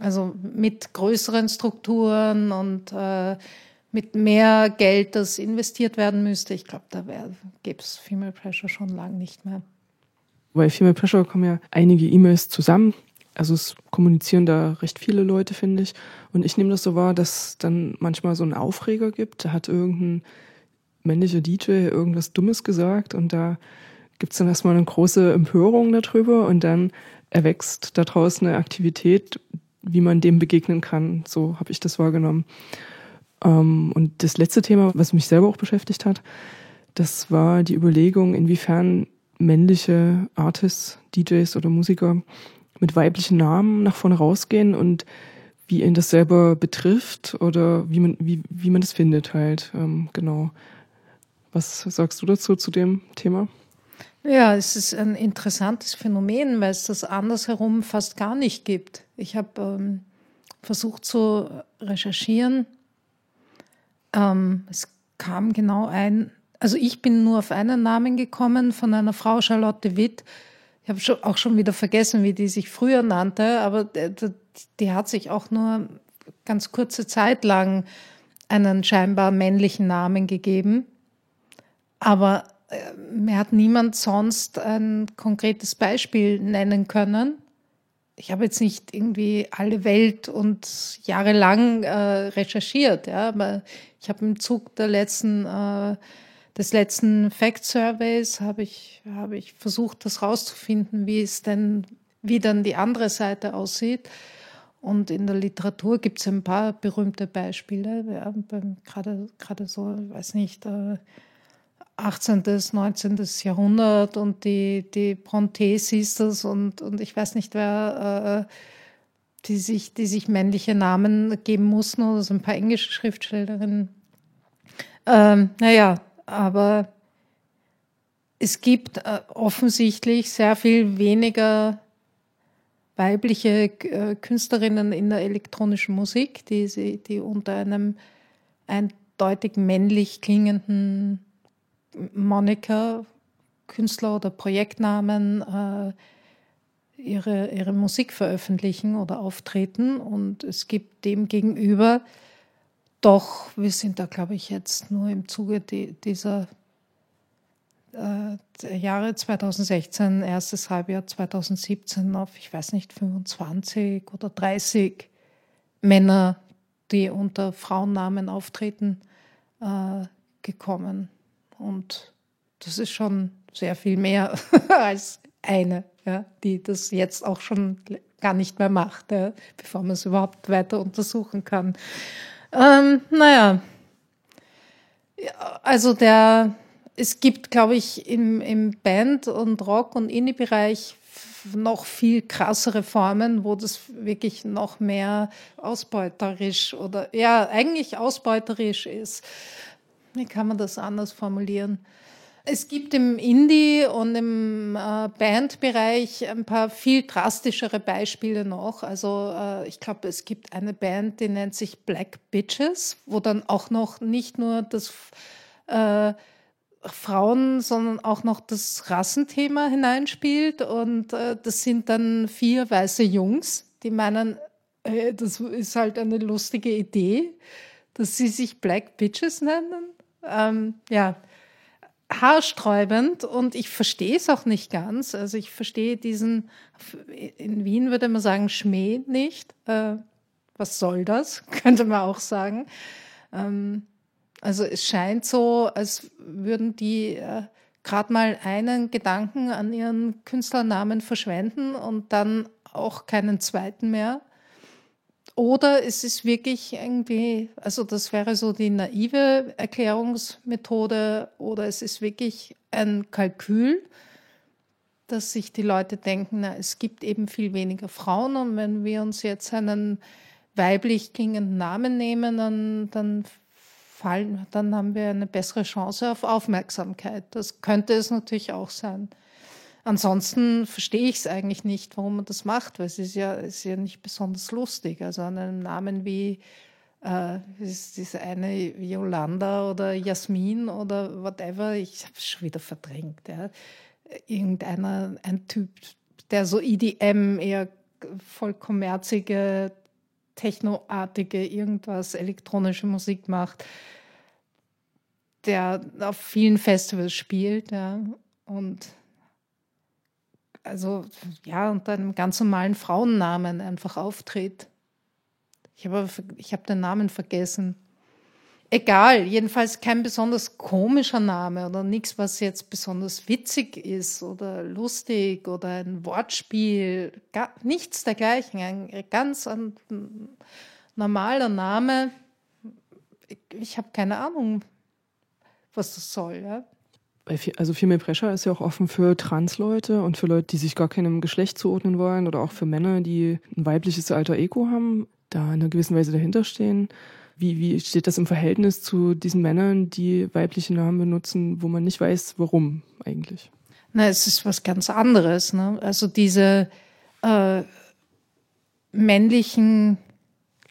Also mit größeren Strukturen und äh, mit mehr Geld, das investiert werden müsste. Ich glaube, da gäbe es Female Pressure schon lange nicht mehr. Bei Female Pressure kommen ja einige E-Mails zusammen. Also es kommunizieren da recht viele Leute, finde ich. Und ich nehme das so wahr, dass dann manchmal so einen Aufreger gibt. Da hat irgendein männlicher DJ irgendwas Dummes gesagt und da gibt es dann erstmal eine große Empörung darüber und dann erwächst daraus eine Aktivität, wie man dem begegnen kann. So habe ich das wahrgenommen. Ähm, und das letzte Thema, was mich selber auch beschäftigt hat, das war die Überlegung, inwiefern männliche Artists, DJs oder Musiker mit weiblichen Namen nach vorne rausgehen und wie ihn das selber betrifft oder wie man, wie, wie man das findet halt. Ähm, genau. Was sagst du dazu zu dem Thema? Ja, es ist ein interessantes Phänomen, weil es das andersherum fast gar nicht gibt. Ich habe ähm, versucht zu recherchieren. Ähm, es kam genau ein, also ich bin nur auf einen Namen gekommen von einer Frau, Charlotte Witt. Ich habe auch schon wieder vergessen, wie die sich früher nannte, aber die, hat sich auch nur ganz kurze Zeit lang einen scheinbar männlichen Namen gegeben. Aber äh, mir hat niemand sonst ein konkretes Beispiel nennen können. Ich habe jetzt nicht irgendwie alle Welt und jahrelang äh, recherchiert, ja, aber ich habe im Zug der letzten, äh, des letzten Fact Surveys habe ich, habe ich versucht, das rauszufinden, wie es denn, wie dann die andere Seite aussieht. Und in der Literatur gibt es ein paar berühmte Beispiele, ja, gerade, gerade so, weiß nicht, äh, 18., 19. Jahrhundert und die, die Bronte Sisters und, und ich weiß nicht wer, äh, die, sich, die sich männliche Namen geben mussten oder so ein paar englische Schriftstellerinnen. Ähm, naja, aber es gibt äh, offensichtlich sehr viel weniger weibliche äh, Künstlerinnen in der elektronischen Musik, die, die unter einem eindeutig männlich klingenden Monika, Künstler oder Projektnamen, äh, ihre, ihre Musik veröffentlichen oder auftreten. Und es gibt dem gegenüber doch, wir sind da, glaube ich, jetzt nur im Zuge die, dieser äh, Jahre 2016, erstes Halbjahr 2017 auf, ich weiß nicht, 25 oder 30 Männer, die unter Frauennamen auftreten, äh, gekommen. Und das ist schon sehr viel mehr als eine, ja, die das jetzt auch schon gar nicht mehr macht, ja, bevor man es überhaupt weiter untersuchen kann. Ähm, naja, also der, es gibt, glaube ich, im, im Band- und Rock- und Indie-Bereich noch viel krassere Formen, wo das wirklich noch mehr ausbeuterisch oder ja, eigentlich ausbeuterisch ist. Wie kann man das anders formulieren? Es gibt im Indie- und im äh, Bandbereich ein paar viel drastischere Beispiele noch. Also äh, ich glaube, es gibt eine Band, die nennt sich Black Bitches, wo dann auch noch nicht nur das äh, Frauen, sondern auch noch das Rassenthema hineinspielt. Und äh, das sind dann vier weiße Jungs, die meinen, das ist halt eine lustige Idee, dass sie sich Black Bitches nennen. Ähm, ja, haarsträubend und ich verstehe es auch nicht ganz. Also ich verstehe diesen, in Wien würde man sagen, Schmäh nicht. Äh, was soll das? Könnte man auch sagen. Ähm, also es scheint so, als würden die äh, gerade mal einen Gedanken an ihren Künstlernamen verschwenden und dann auch keinen zweiten mehr. Oder es ist wirklich irgendwie, also das wäre so die naive Erklärungsmethode, oder es ist wirklich ein Kalkül, dass sich die Leute denken, na, es gibt eben viel weniger Frauen und wenn wir uns jetzt einen weiblich klingenden Namen nehmen, dann, dann fallen, dann haben wir eine bessere Chance auf Aufmerksamkeit. Das könnte es natürlich auch sein. Ansonsten verstehe ich es eigentlich nicht, warum man das macht, weil es ist ja, ist ja nicht besonders lustig. Also an einem Namen wie äh, ist diese eine Yolanda oder Jasmin oder whatever, ich habe es schon wieder verdrängt. Ja. Irgendeiner, ein Typ, der so EDM, eher voll kommerzige, technoartige, irgendwas, elektronische Musik macht, der auf vielen Festivals spielt. Ja. Und also ja, unter einem ganz normalen Frauennamen einfach auftritt. Ich habe hab den Namen vergessen. Egal, jedenfalls kein besonders komischer Name oder nichts, was jetzt besonders witzig ist oder lustig oder ein Wortspiel, gar, nichts dergleichen. Ein ganz ein, normaler Name. Ich, ich habe keine Ahnung, was das soll. Ja? Also Female Pressure ist ja auch offen für Trans-Leute und für Leute, die sich gar keinem Geschlecht zuordnen wollen oder auch für Männer, die ein weibliches Alter Ego haben, da in einer gewissen Weise dahinter stehen. Wie, wie steht das im Verhältnis zu diesen Männern, die weibliche Namen benutzen, wo man nicht weiß, warum eigentlich? Na, es ist was ganz anderes. Ne? Also diese äh, männlichen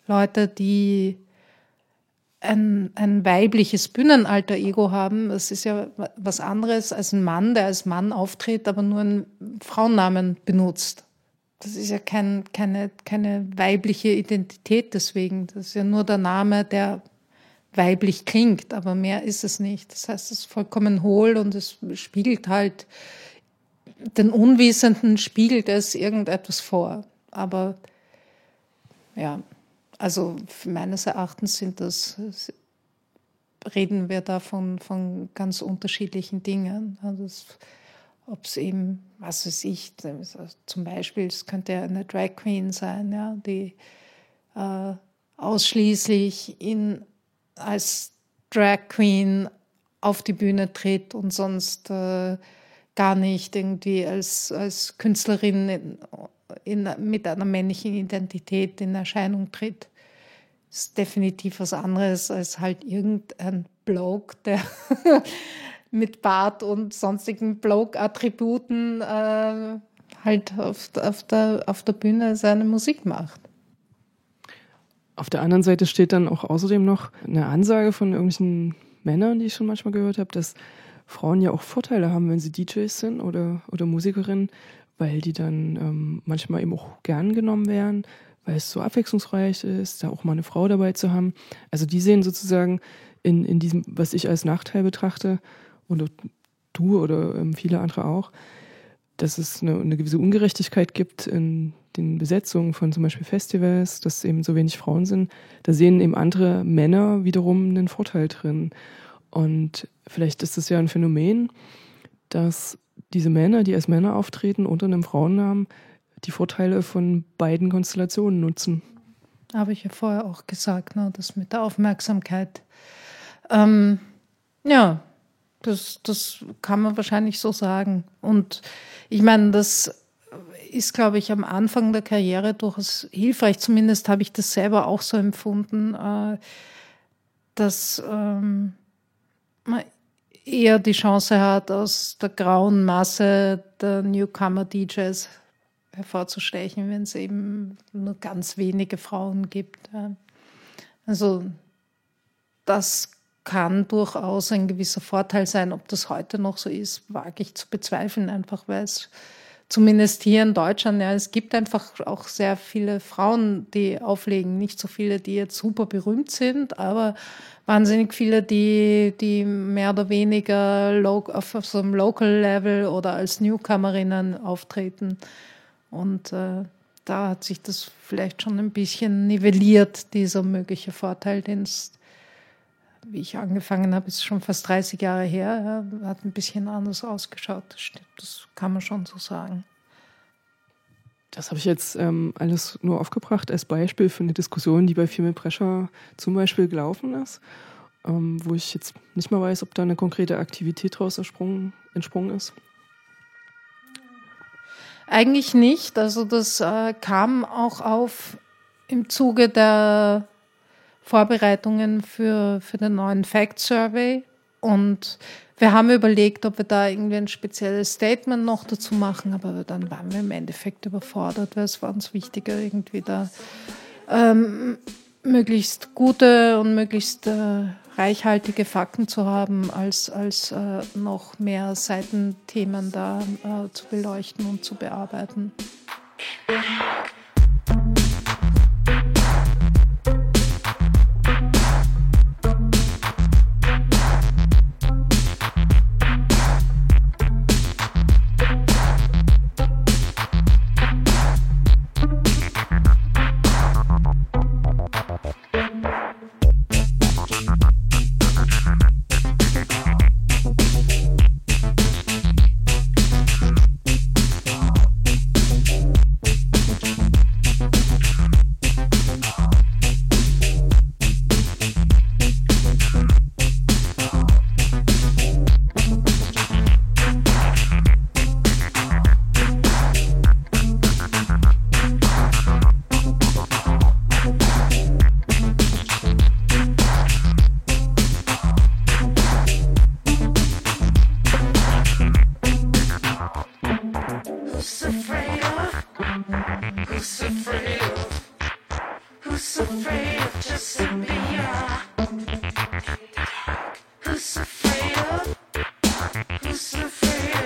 Leute, die ein, ein weibliches Bühnenalter-Ego haben. Das ist ja was anderes als ein Mann, der als Mann auftritt, aber nur einen Frauennamen benutzt. Das ist ja kein, keine, keine weibliche Identität deswegen. Das ist ja nur der Name, der weiblich klingt, aber mehr ist es nicht. Das heißt, es ist vollkommen hohl und es spiegelt halt, den Unwissenden spiegelt es irgendetwas vor. Aber ja, also meines Erachtens sind das, reden wir da von, von ganz unterschiedlichen Dingen. Also ob es eben, was weiß ich, zum Beispiel, es könnte ja eine Drag Queen sein, ja, die äh, ausschließlich in, als Drag Queen auf die Bühne tritt und sonst äh, gar nicht irgendwie als, als Künstlerin in, mit einer männlichen Identität in Erscheinung tritt. Ist definitiv was anderes als halt irgendein Bloke, der mit Bart und sonstigen Bloke-Attributen äh, halt auf, auf, der, auf der Bühne seine Musik macht. Auf der anderen Seite steht dann auch außerdem noch eine Ansage von irgendwelchen Männern, die ich schon manchmal gehört habe, dass Frauen ja auch Vorteile haben, wenn sie DJs sind oder, oder Musikerinnen, weil die dann ähm, manchmal eben auch gern genommen werden, weil es so abwechslungsreich ist, da auch mal eine Frau dabei zu haben. Also die sehen sozusagen in, in diesem, was ich als Nachteil betrachte, oder du oder ähm, viele andere auch, dass es eine, eine gewisse Ungerechtigkeit gibt in den Besetzungen von zum Beispiel Festivals, dass eben so wenig Frauen sind. Da sehen eben andere Männer wiederum einen Vorteil drin. Und vielleicht ist das ja ein Phänomen, dass diese Männer, die als Männer auftreten, unter einem Frauennamen, die Vorteile von beiden Konstellationen nutzen. Habe ich ja vorher auch gesagt, ne, das mit der Aufmerksamkeit. Ähm, Ja, das, das kann man wahrscheinlich so sagen. Und ich meine, das ist, glaube ich, am Anfang der Karriere durchaus hilfreich. Zumindest habe ich das selber auch so empfunden, äh, dass ähm, man eher die Chance hat, aus der grauen Masse der Newcomer-DJs hervorzustechen, wenn es eben nur ganz wenige Frauen gibt. Also das kann durchaus ein gewisser Vorteil sein. Ob das heute noch so ist, wage ich zu bezweifeln, einfach weil es zumindest hier in Deutschland, ja, es gibt einfach auch sehr viele Frauen, die auflegen. Nicht so viele, die jetzt super berühmt sind, aber wahnsinnig viele, die, die mehr oder weniger auf so einem Local Level oder als Newcomerinnen auftreten. Und äh, da hat sich das vielleicht schon ein bisschen nivelliert, dieser mögliche Vorteil, den es, wie ich angefangen habe, ist schon fast 30 Jahre her, hat ein bisschen anders ausgeschaut. Das, stimmt, das kann man schon so sagen. Das habe ich jetzt ähm, alles nur aufgebracht als Beispiel für eine Diskussion, die bei Female Pressure zum Beispiel gelaufen ist, ähm, wo ich jetzt nicht mal weiß, ob da eine konkrete Aktivität daraus entsprungen, entsprungen ist. Eigentlich nicht. Also das äh, kam auch auf im Zuge der Vorbereitungen für, für den neuen Fact Survey. Und wir haben überlegt, ob wir da irgendwie ein spezielles Statement noch dazu machen, aber dann waren wir im Endeffekt überfordert, weil es war uns wichtiger, irgendwie da ähm, möglichst gute und möglichst äh, reichhaltige Fakten zu haben, als, als äh, noch mehr Seitenthemen da äh, zu beleuchten und zu bearbeiten. Who's afraid?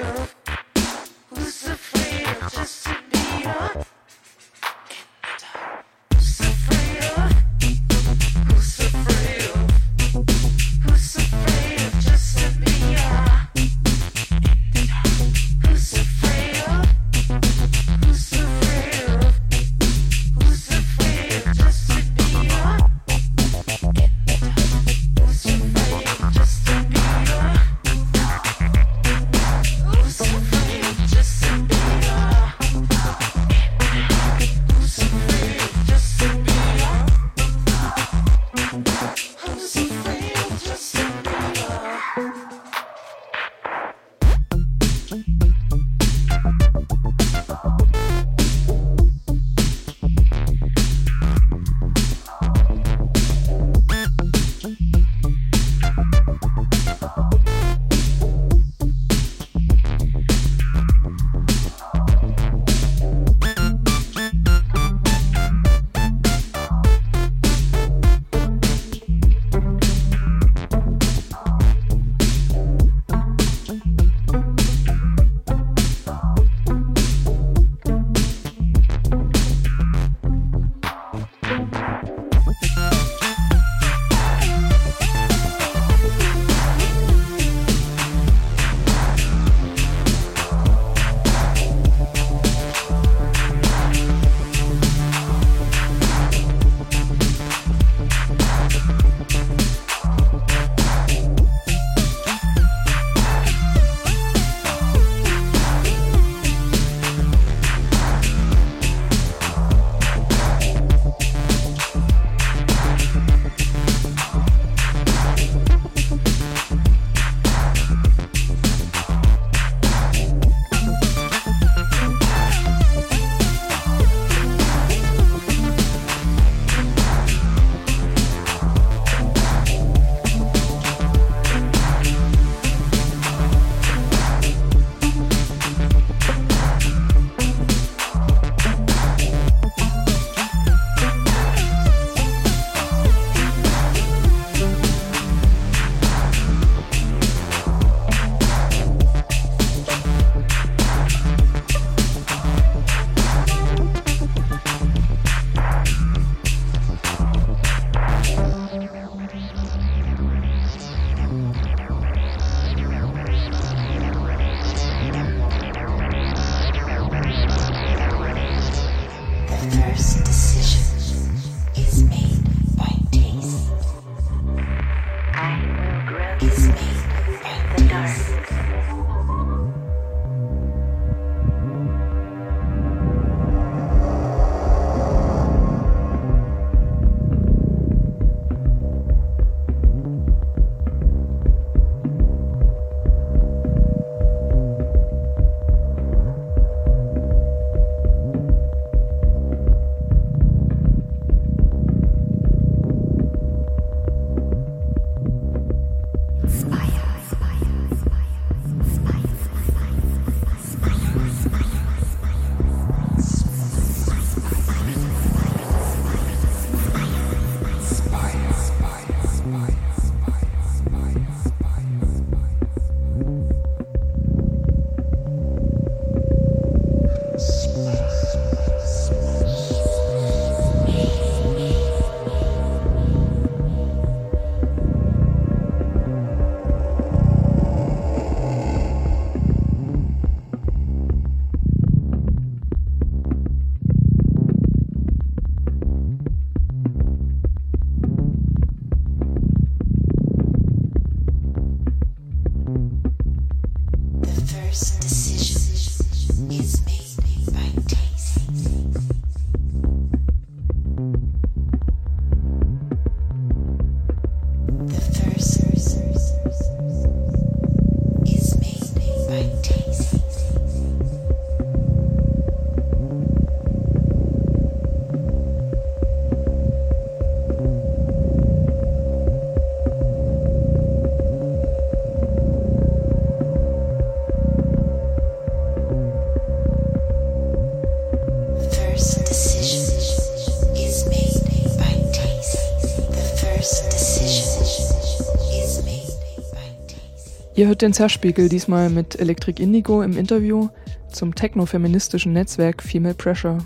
Hört den Zerspiegel diesmal mit Electric Indigo im Interview zum technofeministischen Netzwerk Female Pressure.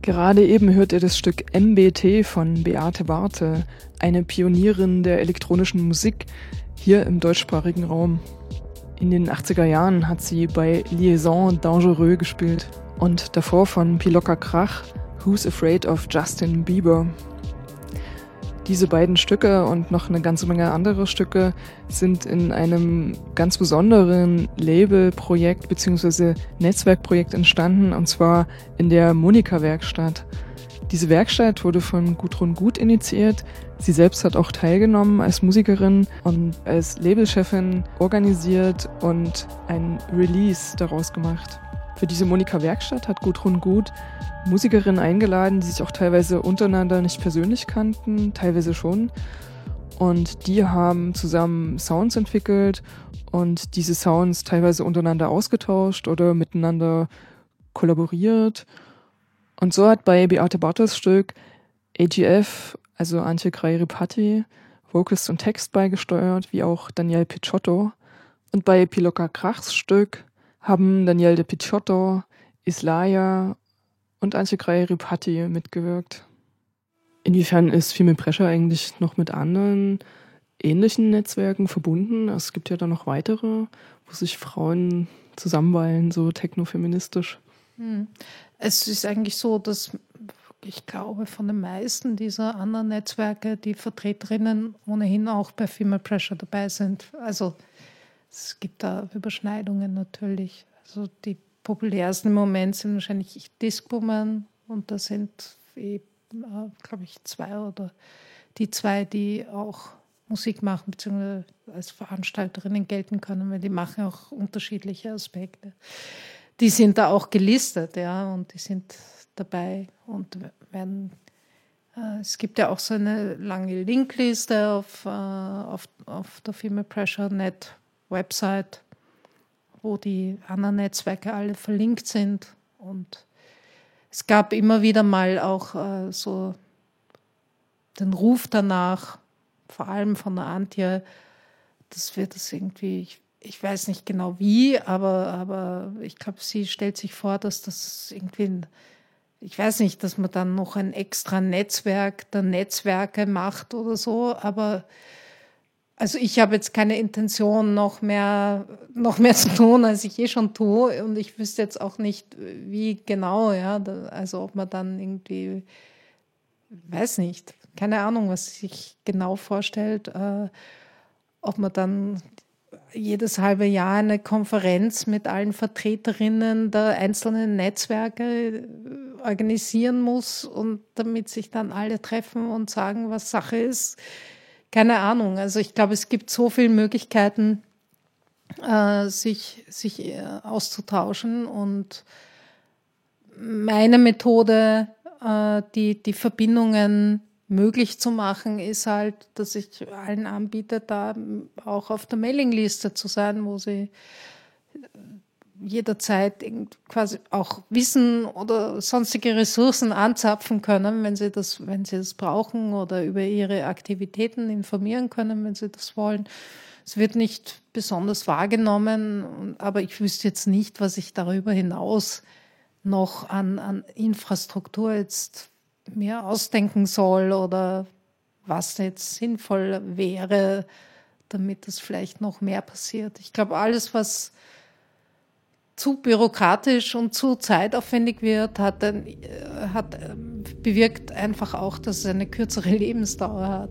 Gerade eben hört ihr das Stück MBT von Beate Warte, eine Pionierin der elektronischen Musik hier im deutschsprachigen Raum. In den 80er Jahren hat sie bei Liaison Dangereux gespielt und davor von Pilocker Krach Who's Afraid of Justin Bieber. Diese beiden Stücke und noch eine ganze Menge andere Stücke sind in einem ganz besonderen Labelprojekt bzw. Netzwerkprojekt entstanden, und zwar in der Monika-Werkstatt. Diese Werkstatt wurde von Gudrun Gut initiiert. Sie selbst hat auch teilgenommen als Musikerin und als Labelchefin organisiert und ein Release daraus gemacht. Für diese Monika Werkstatt hat Gudrun Gut Musikerinnen eingeladen, die sich auch teilweise untereinander nicht persönlich kannten, teilweise schon. Und die haben zusammen Sounds entwickelt und diese Sounds teilweise untereinander ausgetauscht oder miteinander kollaboriert. Und so hat bei Beate Bartels Stück AGF, also Antje Kreiripati, Vocals und Text beigesteuert, wie auch Daniel Picciotto. Und bei Piloka Krachs Stück haben Daniel de Picciotto, Islaya und Antje Kreiripati mitgewirkt. Inwiefern ist Female Pressure eigentlich noch mit anderen ähnlichen Netzwerken verbunden? Es gibt ja da noch weitere, wo sich Frauen zusammenweilen, so technofeministisch. Hm. Es ist eigentlich so, dass ich glaube, von den meisten dieser anderen Netzwerke die Vertreterinnen ohnehin auch bei Female Pressure dabei sind. Also es gibt da Überschneidungen natürlich. Also die populärsten im Moment sind wahrscheinlich Discwoman und da sind, eh, glaube ich, zwei oder die zwei, die auch Musik machen, beziehungsweise als Veranstalterinnen gelten können, weil die machen auch unterschiedliche Aspekte. Die sind da auch gelistet, ja, und die sind dabei und werden äh, es gibt ja auch so eine lange Linkliste auf, äh, auf, auf der Female Pressure Net Website, wo die anderen Netzwerke alle verlinkt sind. Und es gab immer wieder mal auch äh, so den Ruf danach, vor allem von der Antje, dass wir das irgendwie, ich, ich weiß nicht genau wie, aber, aber ich glaube, sie stellt sich vor, dass das irgendwie, ich weiß nicht, dass man dann noch ein extra Netzwerk der Netzwerke macht oder so, aber also ich habe jetzt keine Intention, noch mehr, noch mehr zu tun, als ich eh schon tue. Und ich wüsste jetzt auch nicht, wie genau, ja. Also ob man dann irgendwie, weiß nicht, keine Ahnung, was sich genau vorstellt, äh, ob man dann jedes halbe Jahr eine Konferenz mit allen Vertreterinnen der einzelnen Netzwerke organisieren muss und damit sich dann alle treffen und sagen, was Sache ist keine Ahnung. Also ich glaube, es gibt so viele Möglichkeiten, äh, sich, sich äh, auszutauschen. Und meine Methode, äh, die, die Verbindungen möglich zu machen, ist halt, dass ich allen anbiete, da auch auf der Mailingliste zu sein, wo sie jederzeit quasi auch Wissen oder sonstige Ressourcen anzapfen können, wenn sie das, wenn sie das brauchen oder über ihre Aktivitäten informieren können, wenn sie das wollen. Es wird nicht besonders wahrgenommen, aber ich wüsste jetzt nicht, was ich darüber hinaus noch an, an Infrastruktur jetzt mir ausdenken soll oder was jetzt sinnvoll wäre, damit es vielleicht noch mehr passiert. Ich glaube, alles, was zu bürokratisch und zu zeitaufwendig wird, hat, äh, hat ähm, bewirkt einfach auch, dass es eine kürzere Lebensdauer hat.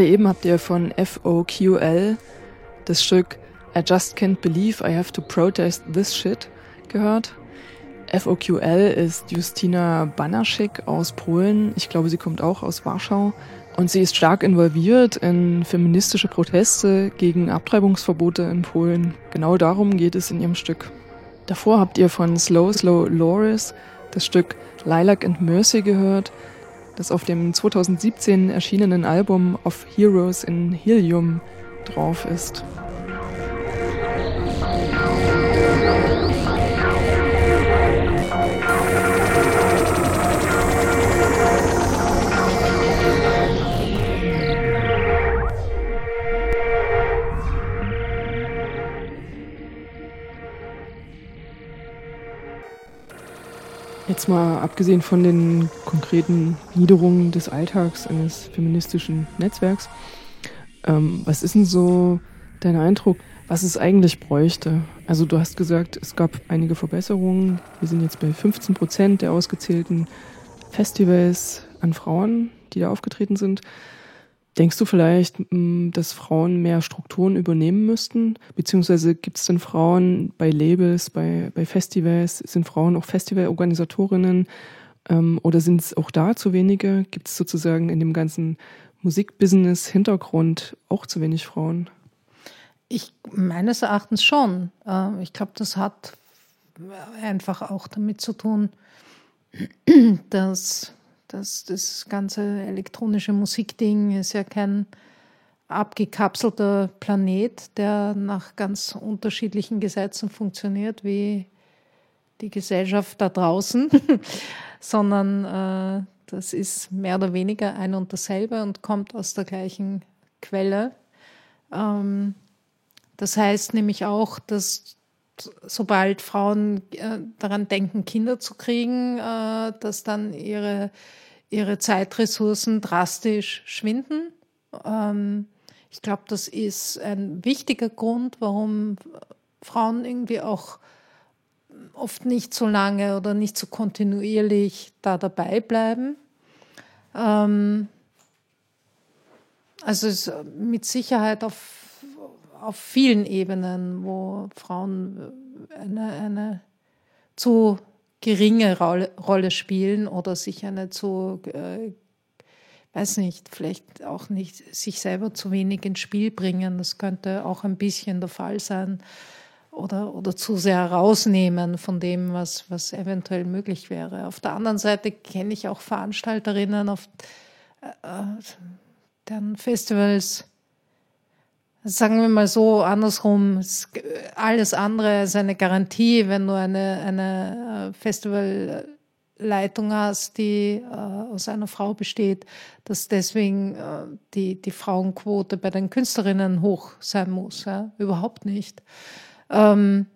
Gerade eben habt ihr von FOQL das Stück I Just Can't Believe I Have to Protest This Shit gehört. FOQL ist Justina Banaschik aus Polen. Ich glaube, sie kommt auch aus Warschau. Und sie ist stark involviert in feministische Proteste gegen Abtreibungsverbote in Polen. Genau darum geht es in ihrem Stück. Davor habt ihr von Slow Slow Loris das Stück Lilac and Mercy gehört, das auf dem 2017 erschienenen Album Of Heroes in Helium drauf ist. Jetzt mal abgesehen von den konkreten Niederungen des Alltags eines feministischen Netzwerks, ähm, was ist denn so dein Eindruck, was es eigentlich bräuchte? Also du hast gesagt, es gab einige Verbesserungen. Wir sind jetzt bei 15 Prozent der ausgezählten Festivals an Frauen, die da aufgetreten sind. Denkst du vielleicht, mm, dass Frauen mehr Strukturen übernehmen müssten? Beziehungsweise gibt es denn Frauen bei Labels, bei, bei Festivals? Sind Frauen auch Festivalorganisatorinnen? Ähm, oder sind es auch da zu wenige? Gibt es sozusagen in dem ganzen Musikbusiness-Hintergrund auch zu wenig Frauen? Ich meines Erachtens schon. Äh, ich glaube, das hat einfach auch damit zu tun, dass das, das ganze elektronische Musikding ist ja kein abgekapselter Planet, der nach ganz unterschiedlichen Gesetzen funktioniert, wie die Gesellschaft da draußen, sondern äh, das ist mehr oder weniger ein und dasselbe und kommt aus der gleichen Quelle. Ähm, das heißt nämlich auch, dass sobald Frauen äh, daran denken, Kinder zu kriegen, äh, dass dann ihre, ihre Zeitressourcen drastisch schwinden. Ähm, ich glaube, das ist ein wichtiger Grund, warum Frauen irgendwie auch oft nicht so lange oder nicht so kontinuierlich da dabei bleiben. Ähm, also ist mit Sicherheit auf auf vielen Ebenen, wo Frauen äh, eine, eine zu geringe Rolle, spielen oder sich eine zu, äh, weiß nicht, vielleicht auch nicht sich selber zu wenig ins Spiel bringen. Das könnte auch ein bisschen der Fall sein. Oder, oder zu sehr rausnehmen von dem, was, was eventuell möglich wäre. Auf der anderen Seite kenne ich auch Veranstalterinnen auf äh, äh deren Festivals sagen wir mal so andersrum, alles andere ist eine Garantie, wenn du eine, eine äh, Festivalleitung hast, die äh, aus einer Frau besteht, dass deswegen äh, die, die Frauenquote bei den Künstlerinnen hoch sein muss. Ja? Überhaupt nicht. Ähm,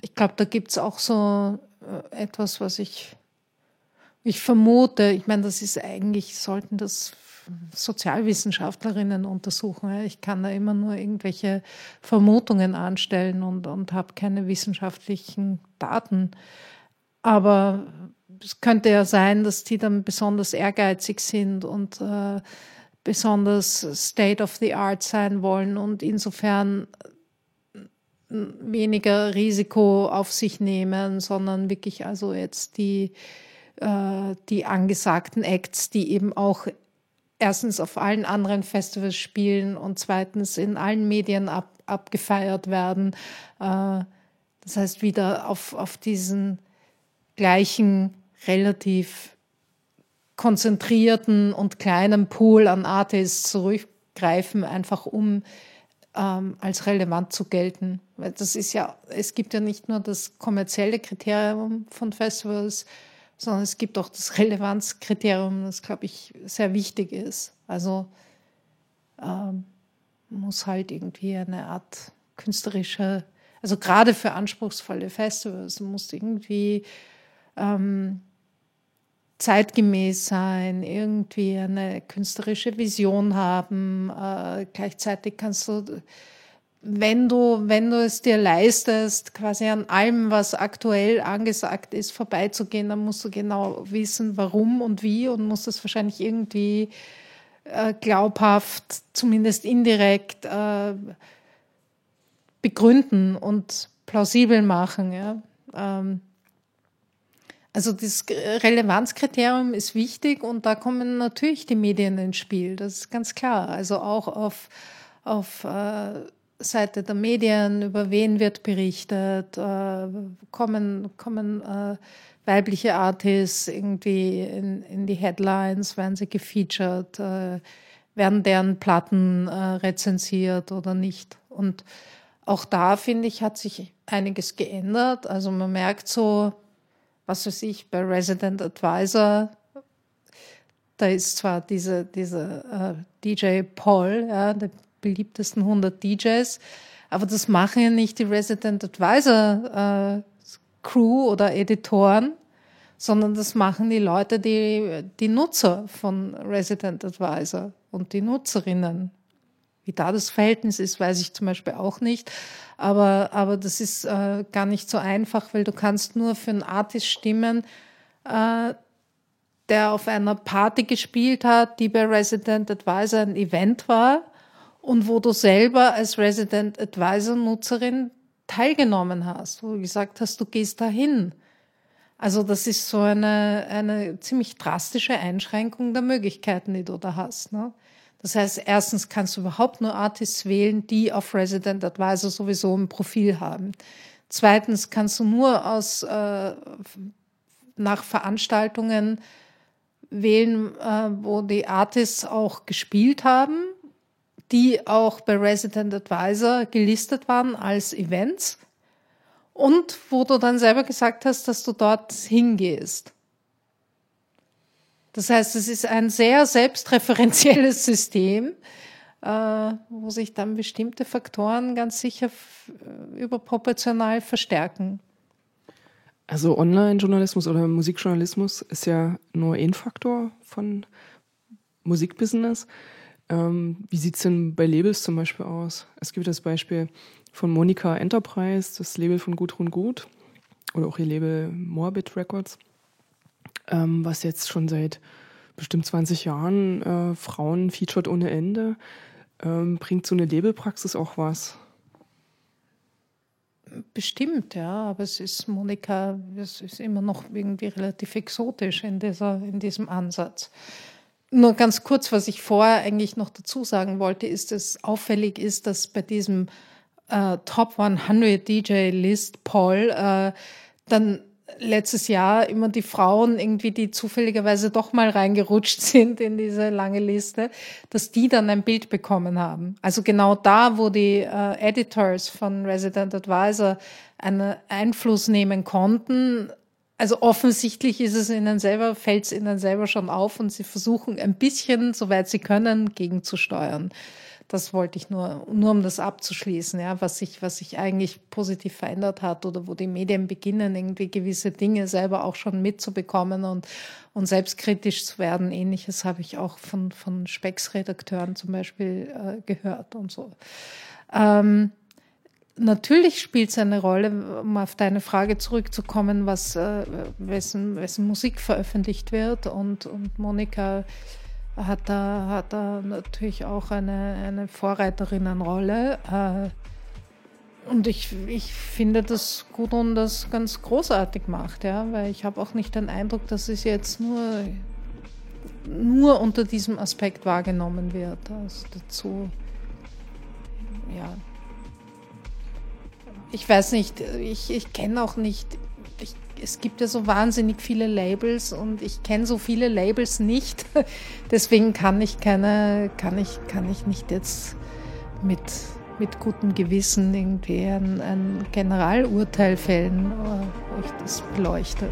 ich glaube, da gibt's auch so äh, etwas, was ich, ich vermute, ich meine, das ist eigentlich, sollten das Sozialwissenschaftlerinnen untersuchen. Ich kann da immer nur irgendwelche Vermutungen anstellen und, und habe keine wissenschaftlichen Daten. Aber es könnte ja sein, dass die dann besonders ehrgeizig sind und äh, besonders State of the Art sein wollen und insofern weniger Risiko auf sich nehmen, sondern wirklich also jetzt die, äh, die angesagten Acts, die eben auch erstens auf allen anderen Festivals spielen und zweitens in allen Medien ab, abgefeiert werden. Äh, das heißt, wieder auf, auf diesen gleichen, relativ konzentrierten und kleinen Pool an Artists zurückgreifen, einfach um ähm, als relevant zu gelten. Weil das ist ja, es gibt ja nicht nur das kommerzielle Kriterium von Festivals, sondern es gibt auch das Relevanzkriterium, das, glaube ich, sehr wichtig ist. Also ähm, muss halt irgendwie eine Art künstlerische, also gerade für anspruchsvolle Festivals, muss irgendwie ähm, zeitgemäß sein, irgendwie eine künstlerische Vision haben. Äh, gleichzeitig kannst du wenn du, wenn du es dir leistest, quasi an allem, was aktuell angesagt ist, vorbeizugehen, dann musst du genau wissen, warum und wie und musst es wahrscheinlich irgendwie äh, glaubhaft, zumindest indirekt äh, begründen und plausibel machen. Ja. Ähm, also das Relevanzkriterium ist wichtig und da kommen natürlich die Medien ins Spiel, das ist ganz klar. Also auch auf, auf äh, Seite der Medien, über wen wird berichtet, äh, kommen, kommen äh, weibliche Artists irgendwie in, in die Headlines, werden sie gefeatured, äh, werden deren Platten äh, rezensiert oder nicht. Und auch da, finde ich, hat sich einiges geändert. Also man merkt so, was weiß ich, bei Resident Advisor, da ist zwar diese, diese äh, DJ Paul, ja, der beliebtesten 100 DJs, aber das machen ja nicht die Resident Advisor äh, Crew oder Editoren, sondern das machen die Leute, die, die Nutzer von Resident Advisor und die Nutzerinnen. Wie da das Verhältnis ist, weiß ich zum Beispiel auch nicht. Aber, aber das ist äh, gar nicht so einfach, weil du kannst nur für einen Artist stimmen, äh, der auf einer Party gespielt hat, die bei Resident Advisor ein Event war und wo du selber als Resident Advisor Nutzerin teilgenommen hast, wo du gesagt hast, du gehst dahin. Also das ist so eine, eine ziemlich drastische Einschränkung der Möglichkeiten, die du da hast. Ne? Das heißt, erstens kannst du überhaupt nur Artists wählen, die auf Resident Advisor sowieso ein Profil haben. Zweitens kannst du nur aus äh, nach Veranstaltungen wählen, äh, wo die Artists auch gespielt haben, die auch bei Resident Advisor gelistet waren als Events und wo du dann selber gesagt hast, dass du dort hingehst. Das heißt, es ist ein sehr selbstreferenzielles System, äh, wo sich dann bestimmte Faktoren ganz sicher überproportional verstärken. Also Online-Journalismus oder Musikjournalismus ist ja nur ein Faktor von Musikbusiness. Ähm, wie sieht es denn bei Labels zum Beispiel aus? Es gibt das Beispiel von Monika Enterprise, das Label von Gudrun Gut oder auch ihr Label Morbid Records ähm, was jetzt schon seit bestimmt 20 Jahren äh, Frauen featured ohne Ende. Ähm, bringt so eine Labelpraxis auch was? Bestimmt, ja, aber es ist, Monika, es ist immer noch irgendwie relativ exotisch in, dieser, in diesem Ansatz. Nur ganz kurz, was ich vorher eigentlich noch dazu sagen wollte, ist, dass auffällig ist, dass bei diesem äh, Top 100 DJ List Poll äh, dann letztes Jahr immer die Frauen irgendwie, die zufälligerweise doch mal reingerutscht sind in diese lange Liste, dass die dann ein Bild bekommen haben. Also genau da, wo die äh, Editors von Resident Advisor einen Einfluss nehmen konnten. Also offensichtlich ist es ihnen selber, fällt es ihnen selber schon auf und sie versuchen ein bisschen, soweit sie können, gegenzusteuern. Das wollte ich nur, nur um das abzuschließen, ja, was sich, was sich eigentlich positiv verändert hat oder wo die Medien beginnen, irgendwie gewisse Dinge selber auch schon mitzubekommen und, und selbstkritisch zu werden. Ähnliches habe ich auch von, von Specks-Redakteuren zum Beispiel äh, gehört und so. Ähm, natürlich spielt es eine Rolle, um auf deine Frage zurückzukommen, was äh, wessen, wessen Musik veröffentlicht wird. Und, und Monika hat da, hat da natürlich auch eine, eine Vorreiterinnenrolle. Äh, und ich, ich finde, dass Gudrun das ganz großartig macht, ja, weil ich habe auch nicht den Eindruck, dass es jetzt nur, nur unter diesem Aspekt wahrgenommen wird. Also dazu, ja. Ich weiß nicht, ich, ich kenne auch nicht es gibt ja so wahnsinnig viele Labels und ich kenne so viele Labels nicht. Deswegen kann ich keine, kann ich, kann ich nicht jetzt mit, mit gutem Gewissen irgendwie ein, ein Generalurteil fällen, wo ich das beleuchte.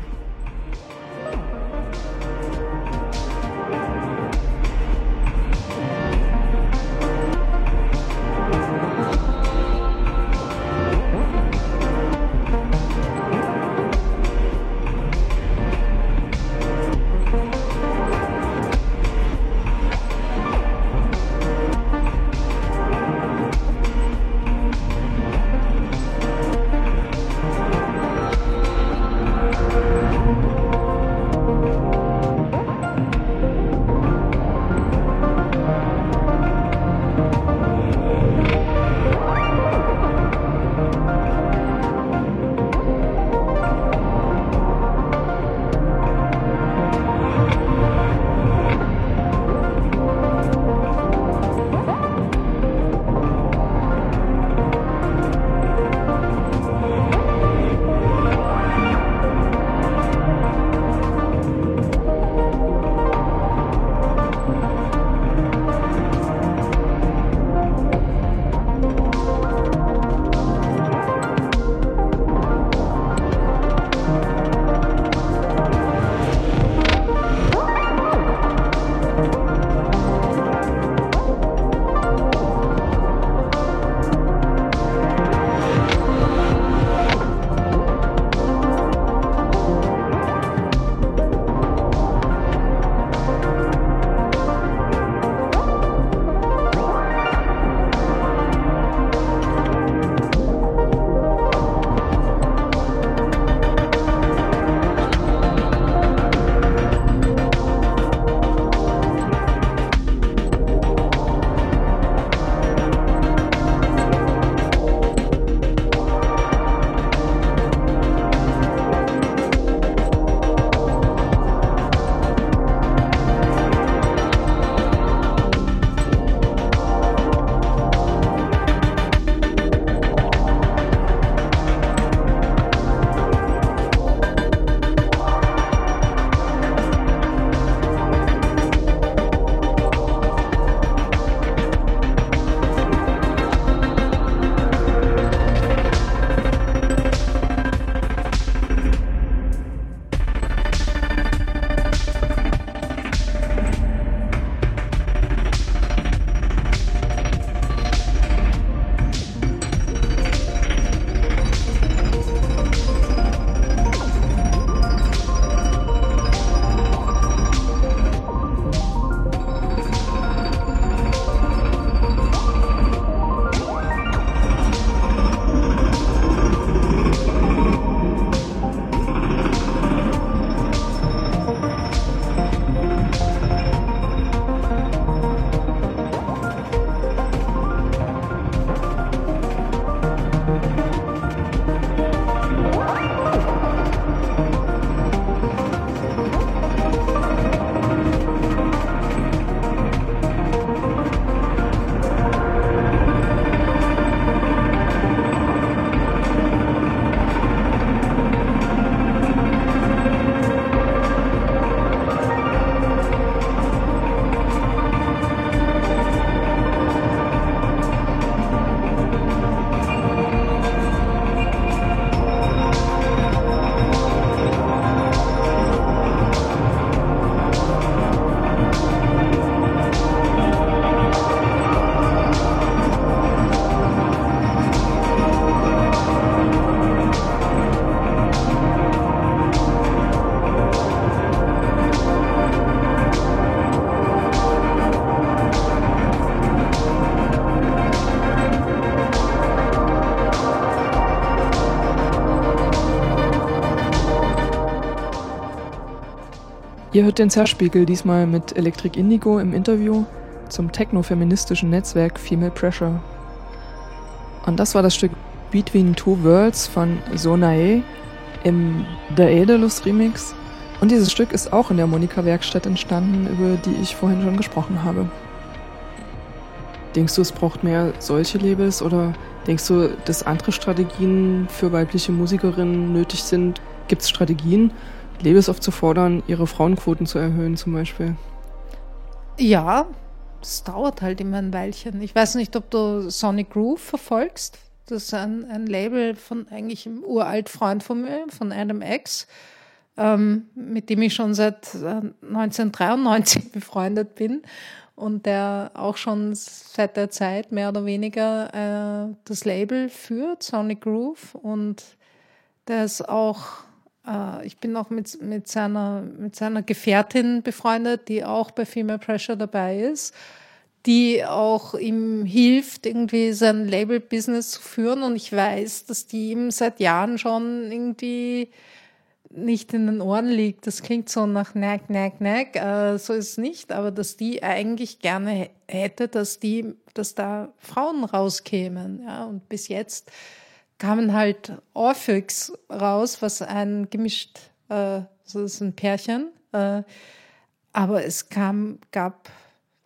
Ihr hört den Zerspiegel diesmal mit Electric Indigo im Interview zum techno-feministischen Netzwerk Female Pressure. Und das war das Stück Between Two Worlds von Sonae im The Aedalus Remix. Und dieses Stück ist auch in der Monika-Werkstatt entstanden, über die ich vorhin schon gesprochen habe. Denkst du, es braucht mehr solche Labels oder denkst du, dass andere Strategien für weibliche Musikerinnen nötig sind? Gibt es Strategien, Labels aufzufordern, ihre Frauenquoten zu erhöhen zum Beispiel? Ja, es dauert halt immer ein Weilchen. Ich weiß nicht, ob du Sonic Groove verfolgst. Das ist ein, ein Label von eigentlich einem uralt Freund von mir, von Adam X, ähm, mit dem ich schon seit 1993 äh, befreundet bin und der auch schon seit der Zeit mehr oder weniger äh, das Label führt, Sonic Groove. Und der ist auch, äh, ich bin auch mit, mit, seiner, mit seiner Gefährtin befreundet, die auch bei Female Pressure dabei ist, die auch ihm hilft, irgendwie sein Label-Business zu führen. Und ich weiß, dass die ihm seit Jahren schon irgendwie nicht in den Ohren liegt. Das klingt so nach Nack, Nack, Nack. Äh, so ist es nicht, aber dass die eigentlich gerne hätte, dass die, dass da Frauen rauskämen. Ja, und bis jetzt kamen halt Orphix raus, was ein gemischt, äh, so ist ein Pärchen. Äh, aber es kam, gab,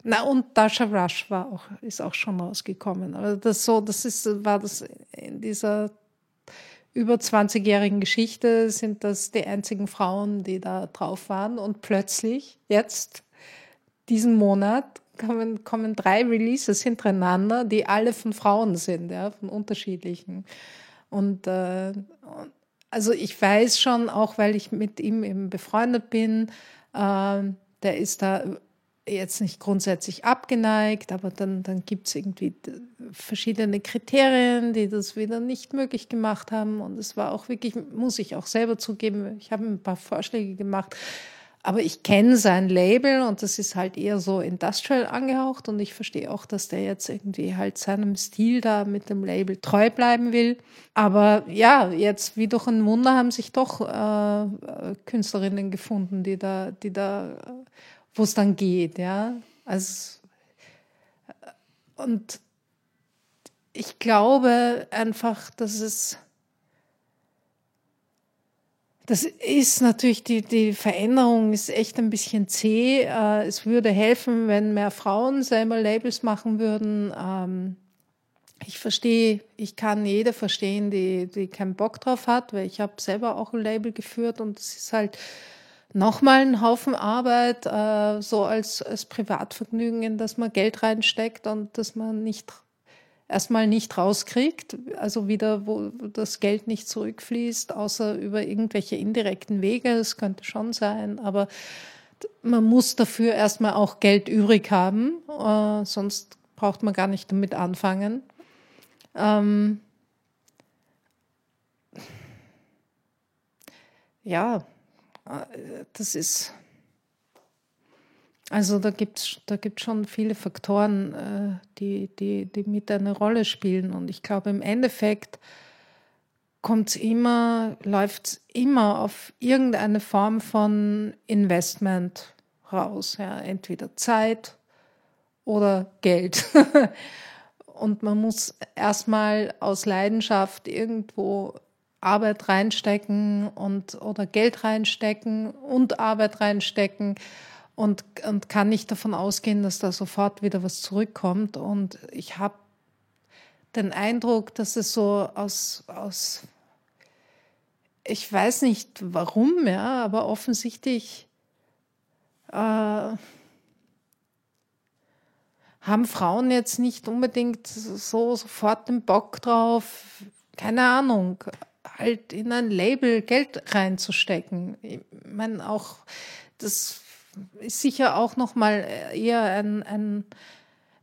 na und Dasha Rush war auch, ist auch schon rausgekommen. Aber das so, das ist, war das in dieser über 20-jährigen Geschichte sind das die einzigen Frauen, die da drauf waren. Und plötzlich, jetzt, diesen Monat, kommen, kommen drei Releases hintereinander, die alle von Frauen sind, ja, von unterschiedlichen. Und äh, also ich weiß schon, auch weil ich mit ihm eben befreundet bin, äh, der ist da jetzt nicht grundsätzlich abgeneigt, aber dann, dann gibt es irgendwie verschiedene Kriterien, die das wieder nicht möglich gemacht haben. Und es war auch wirklich, muss ich auch selber zugeben, ich habe ein paar Vorschläge gemacht, aber ich kenne sein Label und das ist halt eher so industrial angehaucht und ich verstehe auch, dass der jetzt irgendwie halt seinem Stil da mit dem Label treu bleiben will. Aber ja, jetzt wie durch ein Wunder haben sich doch äh, Künstlerinnen gefunden, die da, die da wo es dann geht, ja. Also, und ich glaube einfach, dass es, das ist natürlich, die, die Veränderung ist echt ein bisschen zäh. Äh, es würde helfen, wenn mehr Frauen selber Labels machen würden. Ähm, ich verstehe, ich kann jede verstehen, die, die keinen Bock drauf hat, weil ich habe selber auch ein Label geführt und es ist halt, nochmal ein Haufen Arbeit, äh, so als, als Privatvergnügen, in das man Geld reinsteckt und das man nicht erstmal nicht rauskriegt, also wieder, wo das Geld nicht zurückfließt, außer über irgendwelche indirekten Wege, das könnte schon sein, aber man muss dafür erstmal auch Geld übrig haben, äh, sonst braucht man gar nicht damit anfangen. Ähm ja, das ist, also da gibt es da gibt's schon viele Faktoren, äh, die, die, die mit eine Rolle spielen. Und ich glaube, im Endeffekt kommt immer, läuft es immer auf irgendeine Form von Investment raus. Ja, entweder Zeit oder Geld. Und man muss erstmal aus Leidenschaft irgendwo Arbeit reinstecken und oder Geld reinstecken und Arbeit reinstecken und, und kann nicht davon ausgehen, dass da sofort wieder was zurückkommt. Und ich habe den Eindruck, dass es so aus, aus ich weiß nicht warum, ja, aber offensichtlich äh, haben Frauen jetzt nicht unbedingt so sofort den Bock drauf, keine Ahnung, halt in ein Label Geld reinzustecken. Ich meine, auch das ist sicher auch noch mal eher ein, ein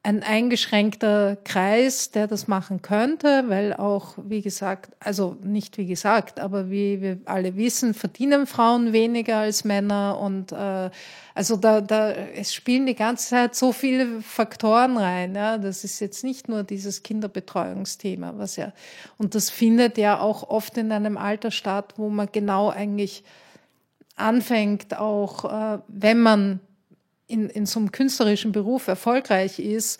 ein eingeschränkter Kreis, der das machen könnte, weil auch, wie gesagt, also nicht wie gesagt, aber wie wir alle wissen, verdienen Frauen weniger als Männer und äh, also da, da es spielen die ganze Zeit so viele Faktoren rein. Ja, das ist jetzt nicht nur dieses Kinderbetreuungsthema, was ja und das findet ja auch oft in einem Alter statt, wo man genau eigentlich anfängt, auch äh, wenn man in, in so einem künstlerischen Beruf erfolgreich ist,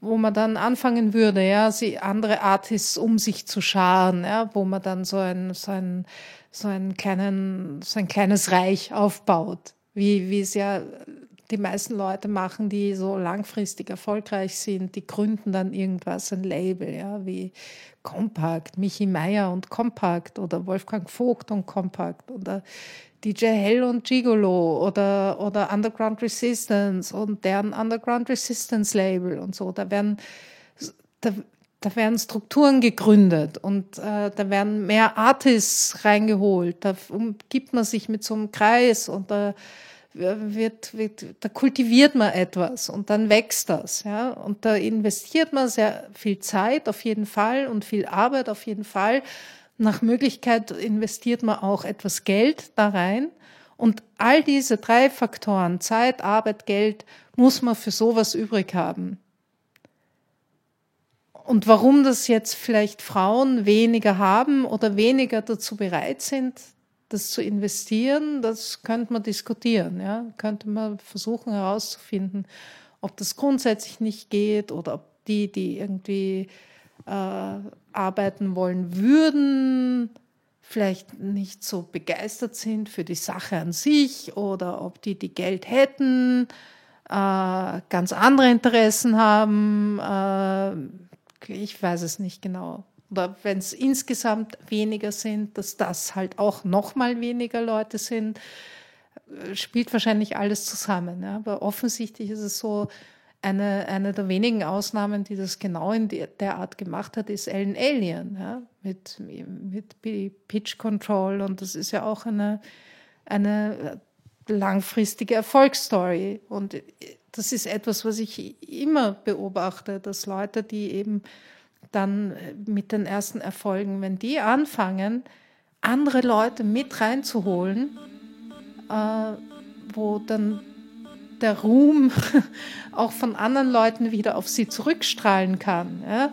wo man dann anfangen würde, ja, sie andere Artists um sich zu scharen, ja, wo man dann so ein, so ein, so ein kleinen, so ein kleines Reich aufbaut, wie, wie es ja die meisten Leute machen, die so langfristig erfolgreich sind, die gründen dann irgendwas, ein Label, ja, wie Compact, Michi Meier und Compact oder Wolfgang Vogt und Compact oder DJ Hell und Gigolo oder, oder Underground Resistance und deren Underground Resistance Label und so. Da werden, da, da werden Strukturen gegründet und äh, da werden mehr Artists reingeholt. Da umgibt man sich mit so einem Kreis und da wird, wird, da kultiviert man etwas und dann wächst das, ja. Und da investiert man sehr viel Zeit auf jeden Fall und viel Arbeit auf jeden Fall. Nach Möglichkeit investiert man auch etwas Geld da rein. Und all diese drei Faktoren, Zeit, Arbeit, Geld, muss man für sowas übrig haben. Und warum das jetzt vielleicht Frauen weniger haben oder weniger dazu bereit sind, das zu investieren, das könnte man diskutieren. Ja? Könnte man versuchen herauszufinden, ob das grundsätzlich nicht geht oder ob die, die irgendwie äh, arbeiten wollen würden, vielleicht nicht so begeistert sind für die Sache an sich oder ob die, die Geld hätten, äh, ganz andere Interessen haben. Äh, ich weiß es nicht genau oder wenn es insgesamt weniger sind, dass das halt auch nochmal weniger Leute sind, äh, spielt wahrscheinlich alles zusammen. Ja. Aber offensichtlich ist es so, eine, eine der wenigen Ausnahmen, die das genau in der Art gemacht hat, ist Ellen Alien ja, mit, mit Pitch Control. Und das ist ja auch eine, eine langfristige Erfolgsstory. Und das ist etwas, was ich immer beobachte, dass Leute, die eben dann mit den ersten Erfolgen, wenn die anfangen, andere Leute mit reinzuholen, äh, wo dann der Ruhm auch von anderen Leuten wieder auf sie zurückstrahlen kann. Ja?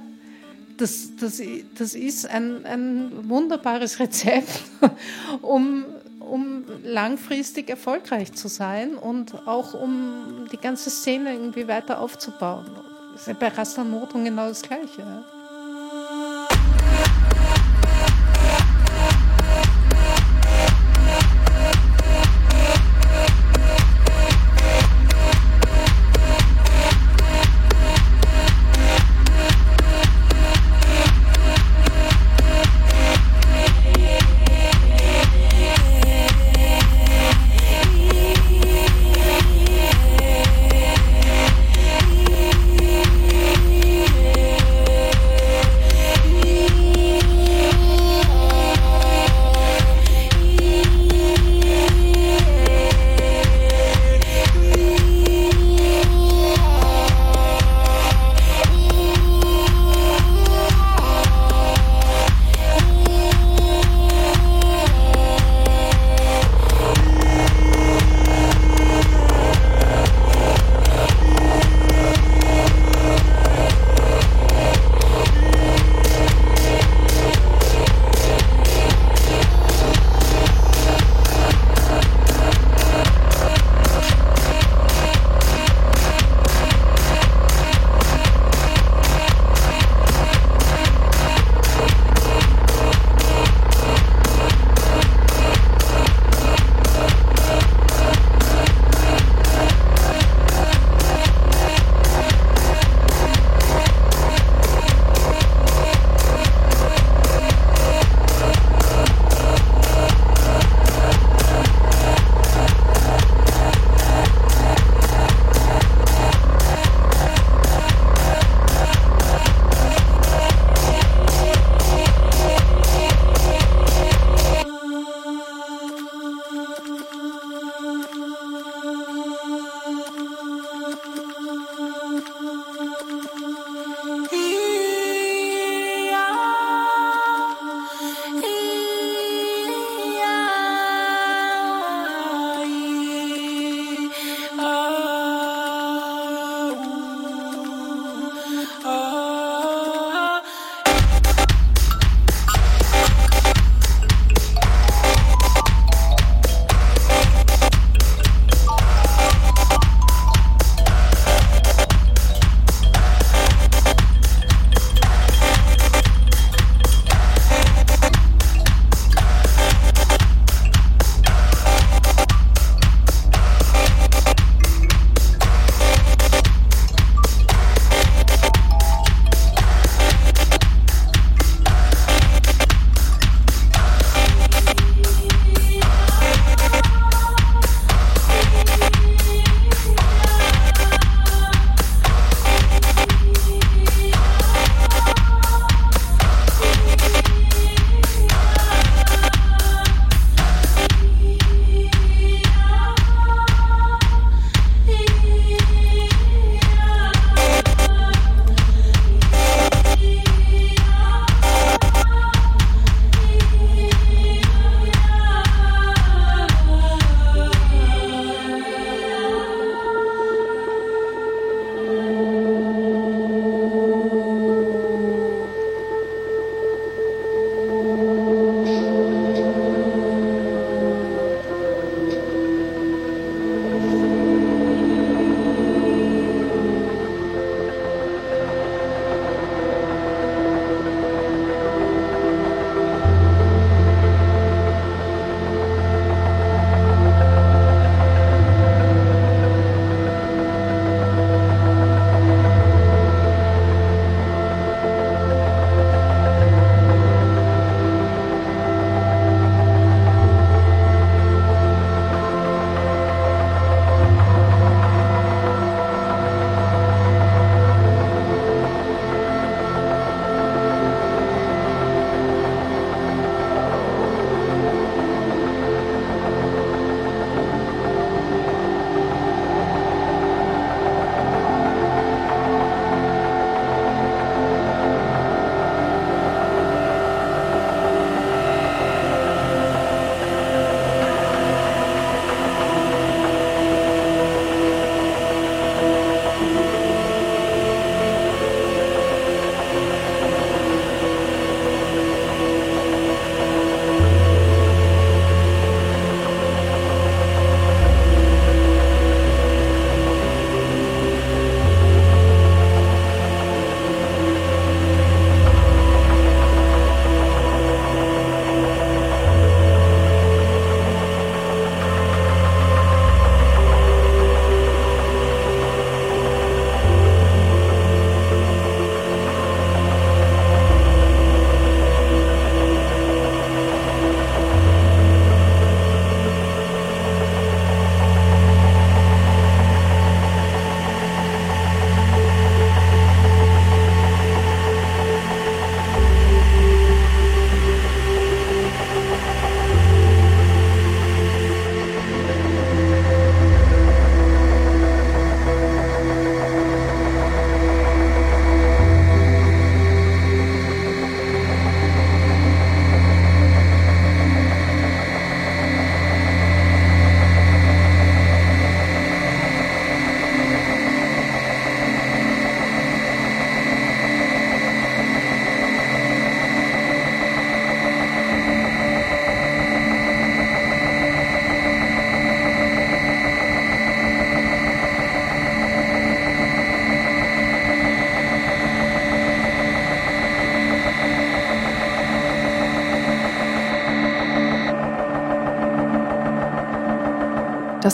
Das, das, das ist ein, ein wunderbares Rezept, um, um langfristig erfolgreich zu sein und auch um die ganze Szene irgendwie weiter aufzubauen. Das ist ja bei Rastanotung genau das Gleiche. Ja?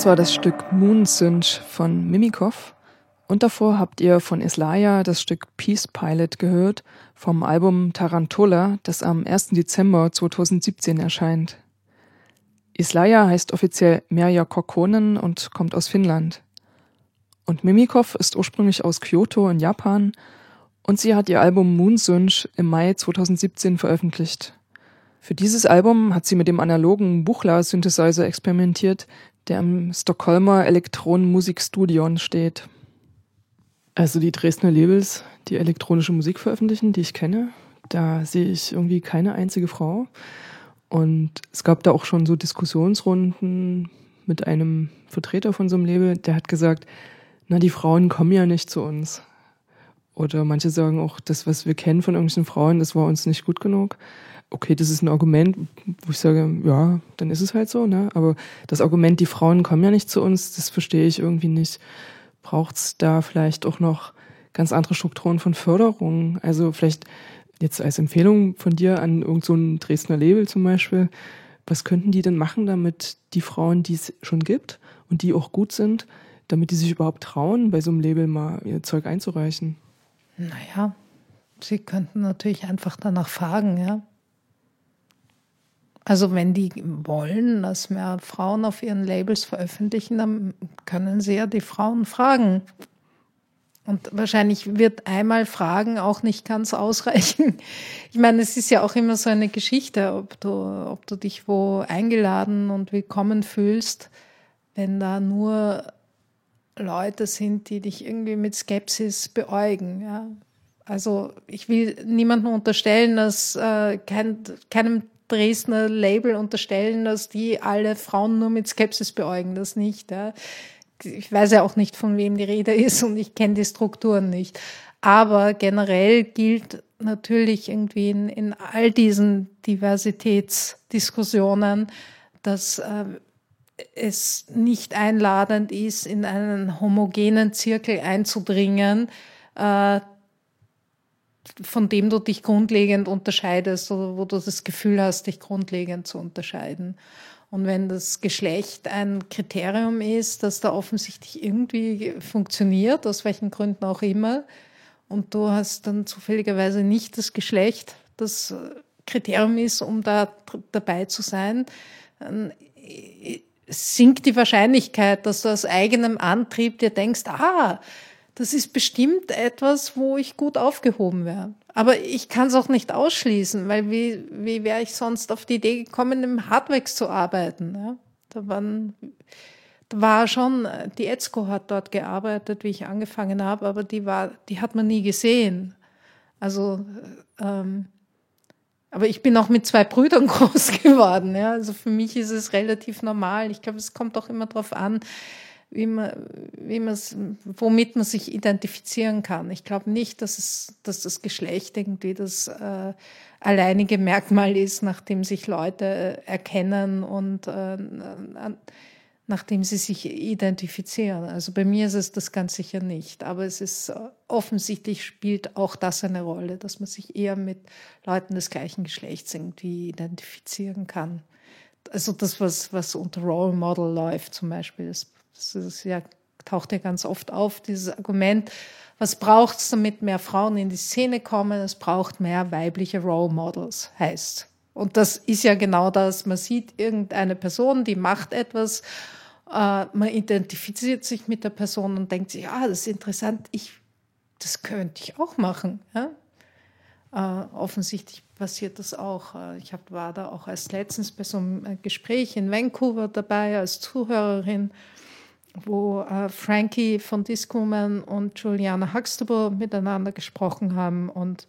Das war das Stück Moon Synch von Mimikov. Und davor habt ihr von Islaya das Stück Peace Pilot gehört vom Album Tarantula, das am 1. Dezember 2017 erscheint. Islaya heißt offiziell Merja Kokkonen und kommt aus Finnland. Und Mimikov ist ursprünglich aus Kyoto in Japan und sie hat ihr Album Moon Synch im Mai 2017 veröffentlicht. Für dieses Album hat sie mit dem analogen Buchla-Synthesizer experimentiert, der im Stockholmer Elektronenmusikstudion steht. Also die Dresdner Labels, die elektronische Musik veröffentlichen, die ich kenne, da sehe ich irgendwie keine einzige Frau. Und es gab da auch schon so Diskussionsrunden mit einem Vertreter von so einem Label, der hat gesagt, na, die Frauen kommen ja nicht zu uns. Oder manche sagen auch, das, was wir kennen von irgendwelchen Frauen, das war uns nicht gut genug okay, das ist ein Argument, wo ich sage, ja, dann ist es halt so, ne? Aber das Argument, die Frauen kommen ja nicht zu uns, das verstehe ich irgendwie nicht. Braucht es da vielleicht auch noch ganz andere Strukturen von Förderung? Also vielleicht jetzt als Empfehlung von dir an irgendein so Dresdner Label zum Beispiel, was könnten die denn machen, damit die Frauen, die es schon gibt und die auch gut sind, damit die sich überhaupt trauen, bei so einem Label mal ihr Zeug einzureichen? Naja, sie könnten natürlich einfach danach fragen, ja. Also wenn die wollen, dass mehr Frauen auf ihren Labels veröffentlichen, dann können sie ja die Frauen fragen. Und wahrscheinlich wird einmal Fragen auch nicht ganz ausreichen. Ich meine, es ist ja auch immer so eine Geschichte, ob du, ob du dich wo eingeladen und willkommen fühlst, wenn da nur Leute sind, die dich irgendwie mit Skepsis beäugen. Ja. Also ich will niemandem unterstellen, dass äh, kein, keinem Dresdner Label unterstellen, dass die alle Frauen nur mit Skepsis beäugen. Das nicht. Ja. Ich weiß ja auch nicht, von wem die Rede ist und ich kenne die Strukturen nicht. Aber generell gilt natürlich irgendwie in, in all diesen Diversitätsdiskussionen, dass äh, es nicht einladend ist, in einen homogenen Zirkel einzudringen, äh, von dem du dich grundlegend unterscheidest oder wo du das Gefühl hast, dich grundlegend zu unterscheiden. Und wenn das Geschlecht ein Kriterium ist, das da offensichtlich irgendwie funktioniert, aus welchen Gründen auch immer, und du hast dann zufälligerweise nicht das Geschlecht, das Kriterium ist, um da dabei zu sein, dann sinkt die Wahrscheinlichkeit, dass du aus eigenem Antrieb dir denkst, ah, das ist bestimmt etwas, wo ich gut aufgehoben wäre. Aber ich kann es auch nicht ausschließen, weil wie, wie wäre ich sonst auf die Idee gekommen, im Hardwax zu arbeiten? Ja? Da, waren, da war schon, die Etzko hat dort gearbeitet, wie ich angefangen habe, aber die, war, die hat man nie gesehen. Also, ähm, aber ich bin auch mit zwei Brüdern groß geworden. Ja? Also für mich ist es relativ normal. Ich glaube, es kommt auch immer darauf an, wie man, wie man womit man sich identifizieren kann. Ich glaube nicht, dass es, dass das Geschlecht irgendwie das äh, alleinige Merkmal ist, nach dem sich Leute äh, erkennen und äh, nach sie sich identifizieren. Also bei mir ist es das ganz sicher nicht. Aber es ist äh, offensichtlich spielt auch das eine Rolle, dass man sich eher mit Leuten des gleichen Geschlechts irgendwie identifizieren kann. Also das, was, was unter Role Model läuft zum Beispiel, das das ist ja, taucht ja ganz oft auf, dieses Argument, was braucht es, damit mehr Frauen in die Szene kommen? Es braucht mehr weibliche Role Models, heißt. Und das ist ja genau das. Man sieht irgendeine Person, die macht etwas, äh, man identifiziert sich mit der Person und denkt sich, ah, das ist interessant, ich, das könnte ich auch machen. Ja? Äh, offensichtlich passiert das auch. Äh, ich hab, war da auch als letztens bei so einem Gespräch in Vancouver dabei als Zuhörerin wo äh, Frankie von Discwoman und Juliana Huxtable miteinander gesprochen haben und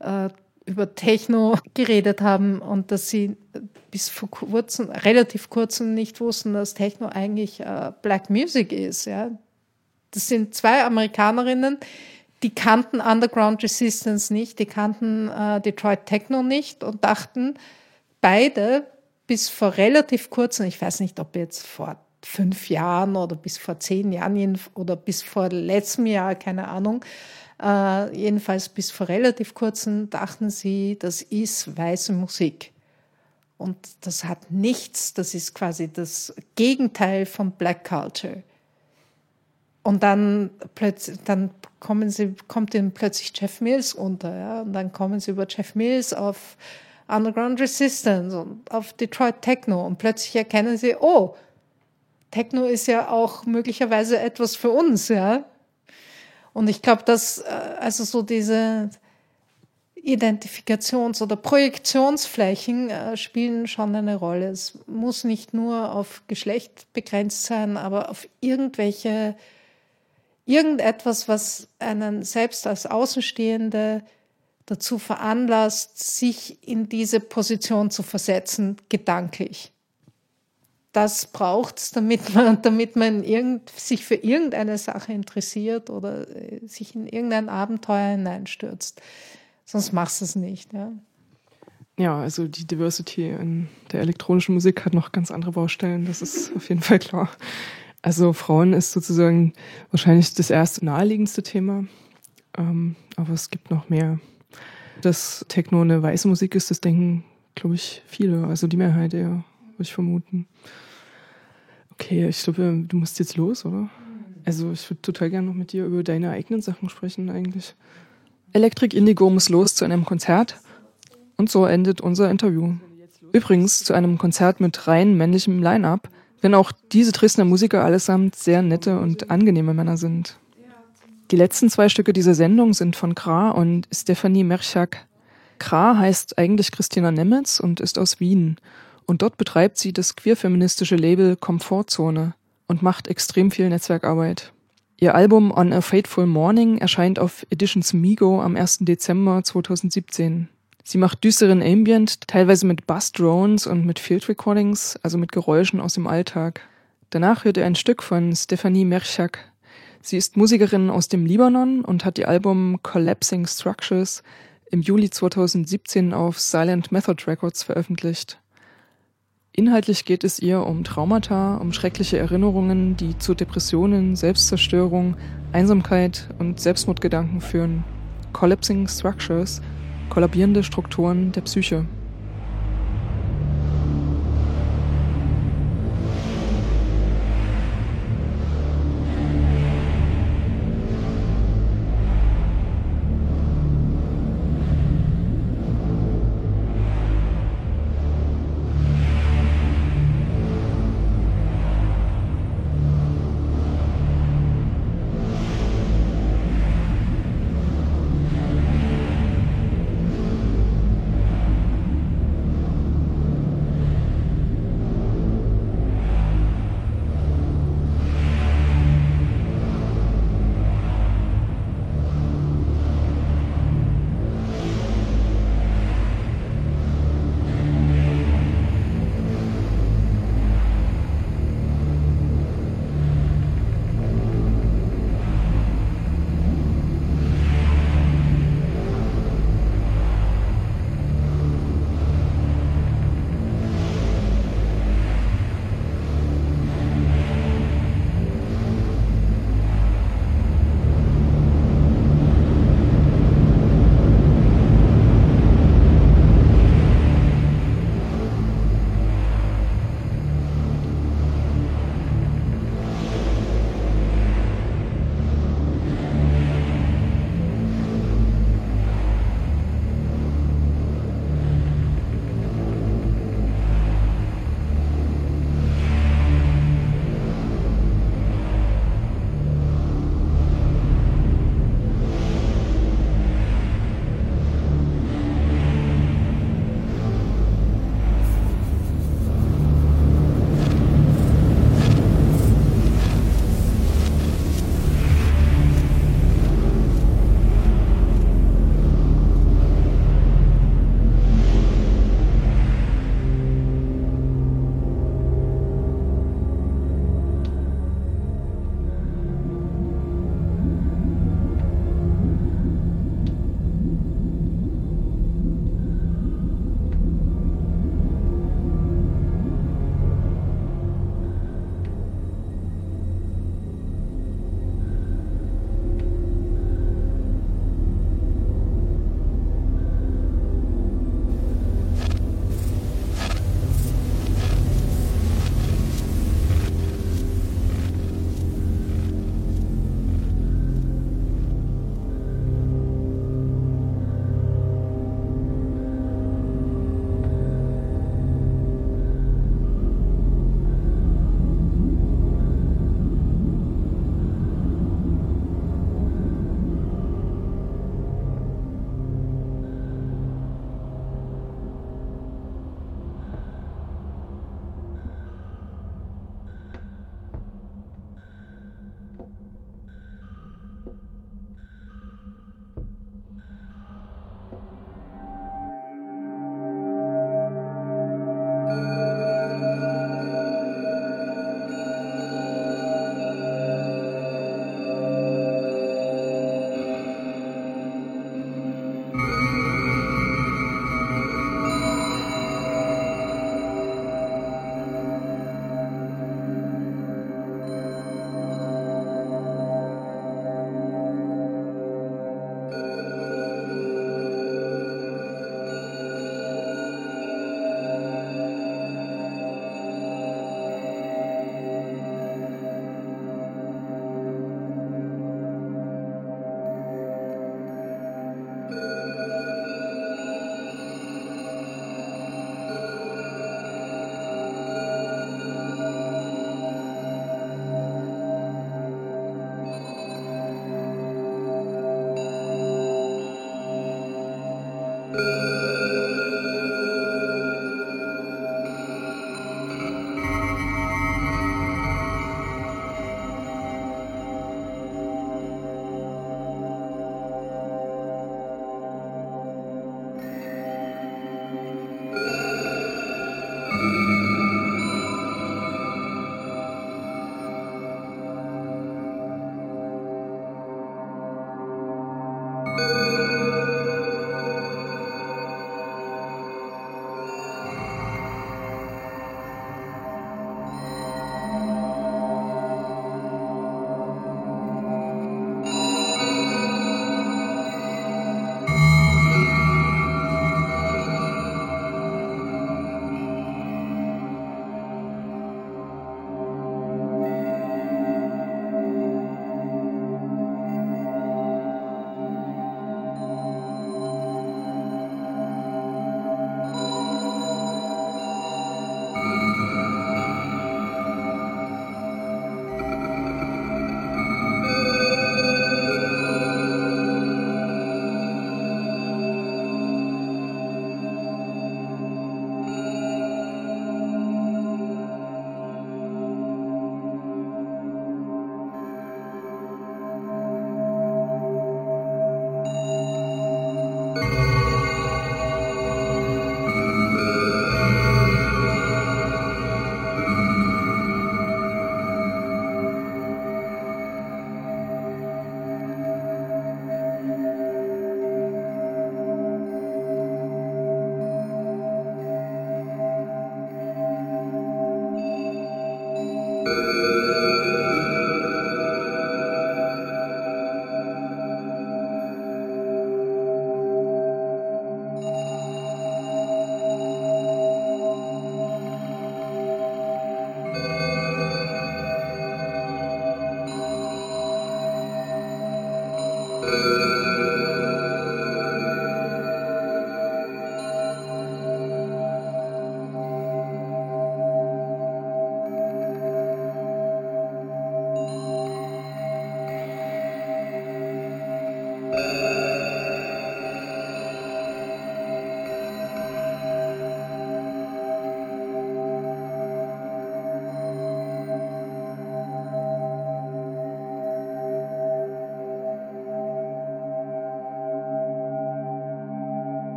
äh, über Techno geredet haben und dass sie bis vor kurzem, relativ kurzem nicht wussten, dass Techno eigentlich äh, Black Music ist. Ja. Das sind zwei Amerikanerinnen, die kannten Underground Resistance nicht, die kannten äh, Detroit Techno nicht und dachten beide bis vor relativ kurzem, ich weiß nicht, ob jetzt vor fünf Jahren oder bis vor zehn Jahren oder bis vor letztem Jahr, keine Ahnung, äh, jedenfalls bis vor relativ kurzem dachten sie, das ist weiße Musik. Und das hat nichts, das ist quasi das Gegenteil von Black Culture. Und dann plötzlich, dann kommen sie, kommt ihnen plötzlich Jeff Mills unter, ja, und dann kommen sie über Jeff Mills auf Underground Resistance und auf Detroit Techno und plötzlich erkennen sie, oh, Techno ist ja auch möglicherweise etwas für uns, ja. Und ich glaube, dass äh, also so diese Identifikations- oder Projektionsflächen äh, spielen schon eine Rolle. Es muss nicht nur auf Geschlecht begrenzt sein, aber auf irgendwelche irgendetwas, was einen selbst als Außenstehende dazu veranlasst, sich in diese Position zu versetzen, gedanklich. Das braucht es, damit man, damit man irgend, sich für irgendeine Sache interessiert oder äh, sich in irgendein Abenteuer hineinstürzt. Sonst machst du es nicht. Ja. ja, also die Diversity in der elektronischen Musik hat noch ganz andere Baustellen, das ist auf jeden Fall klar. Also Frauen ist sozusagen wahrscheinlich das erste naheliegendste Thema, ähm, aber es gibt noch mehr dass Techno eine weiße Musik ist, das denken, glaube ich, viele. Also die Mehrheit eher, würde ich vermuten. Okay, ich glaube, du musst jetzt los, oder? Also ich würde total gerne noch mit dir über deine eigenen Sachen sprechen eigentlich. Electric Indigo muss los zu einem Konzert. Und so endet unser Interview. Übrigens zu einem Konzert mit rein männlichem Line-up, wenn auch diese Dresdner Musiker allesamt sehr nette und angenehme Männer sind. Die letzten zwei Stücke dieser Sendung sind von Kra und Stefanie Merchak. Kra heißt eigentlich Christina Nemetz und ist aus Wien. Und dort betreibt sie das queerfeministische Label Komfortzone und macht extrem viel Netzwerkarbeit. Ihr Album On a Fateful Morning erscheint auf Editions Migo am 1. Dezember 2017. Sie macht düsteren Ambient, teilweise mit Bass-Drones und mit Field Recordings, also mit Geräuschen aus dem Alltag. Danach hört ihr ein Stück von Stefanie Merchak, Sie ist Musikerin aus dem Libanon und hat ihr Album Collapsing Structures im Juli 2017 auf Silent Method Records veröffentlicht. Inhaltlich geht es ihr um Traumata, um schreckliche Erinnerungen, die zu Depressionen, Selbstzerstörung, Einsamkeit und Selbstmordgedanken führen. Collapsing Structures, kollabierende Strukturen der Psyche.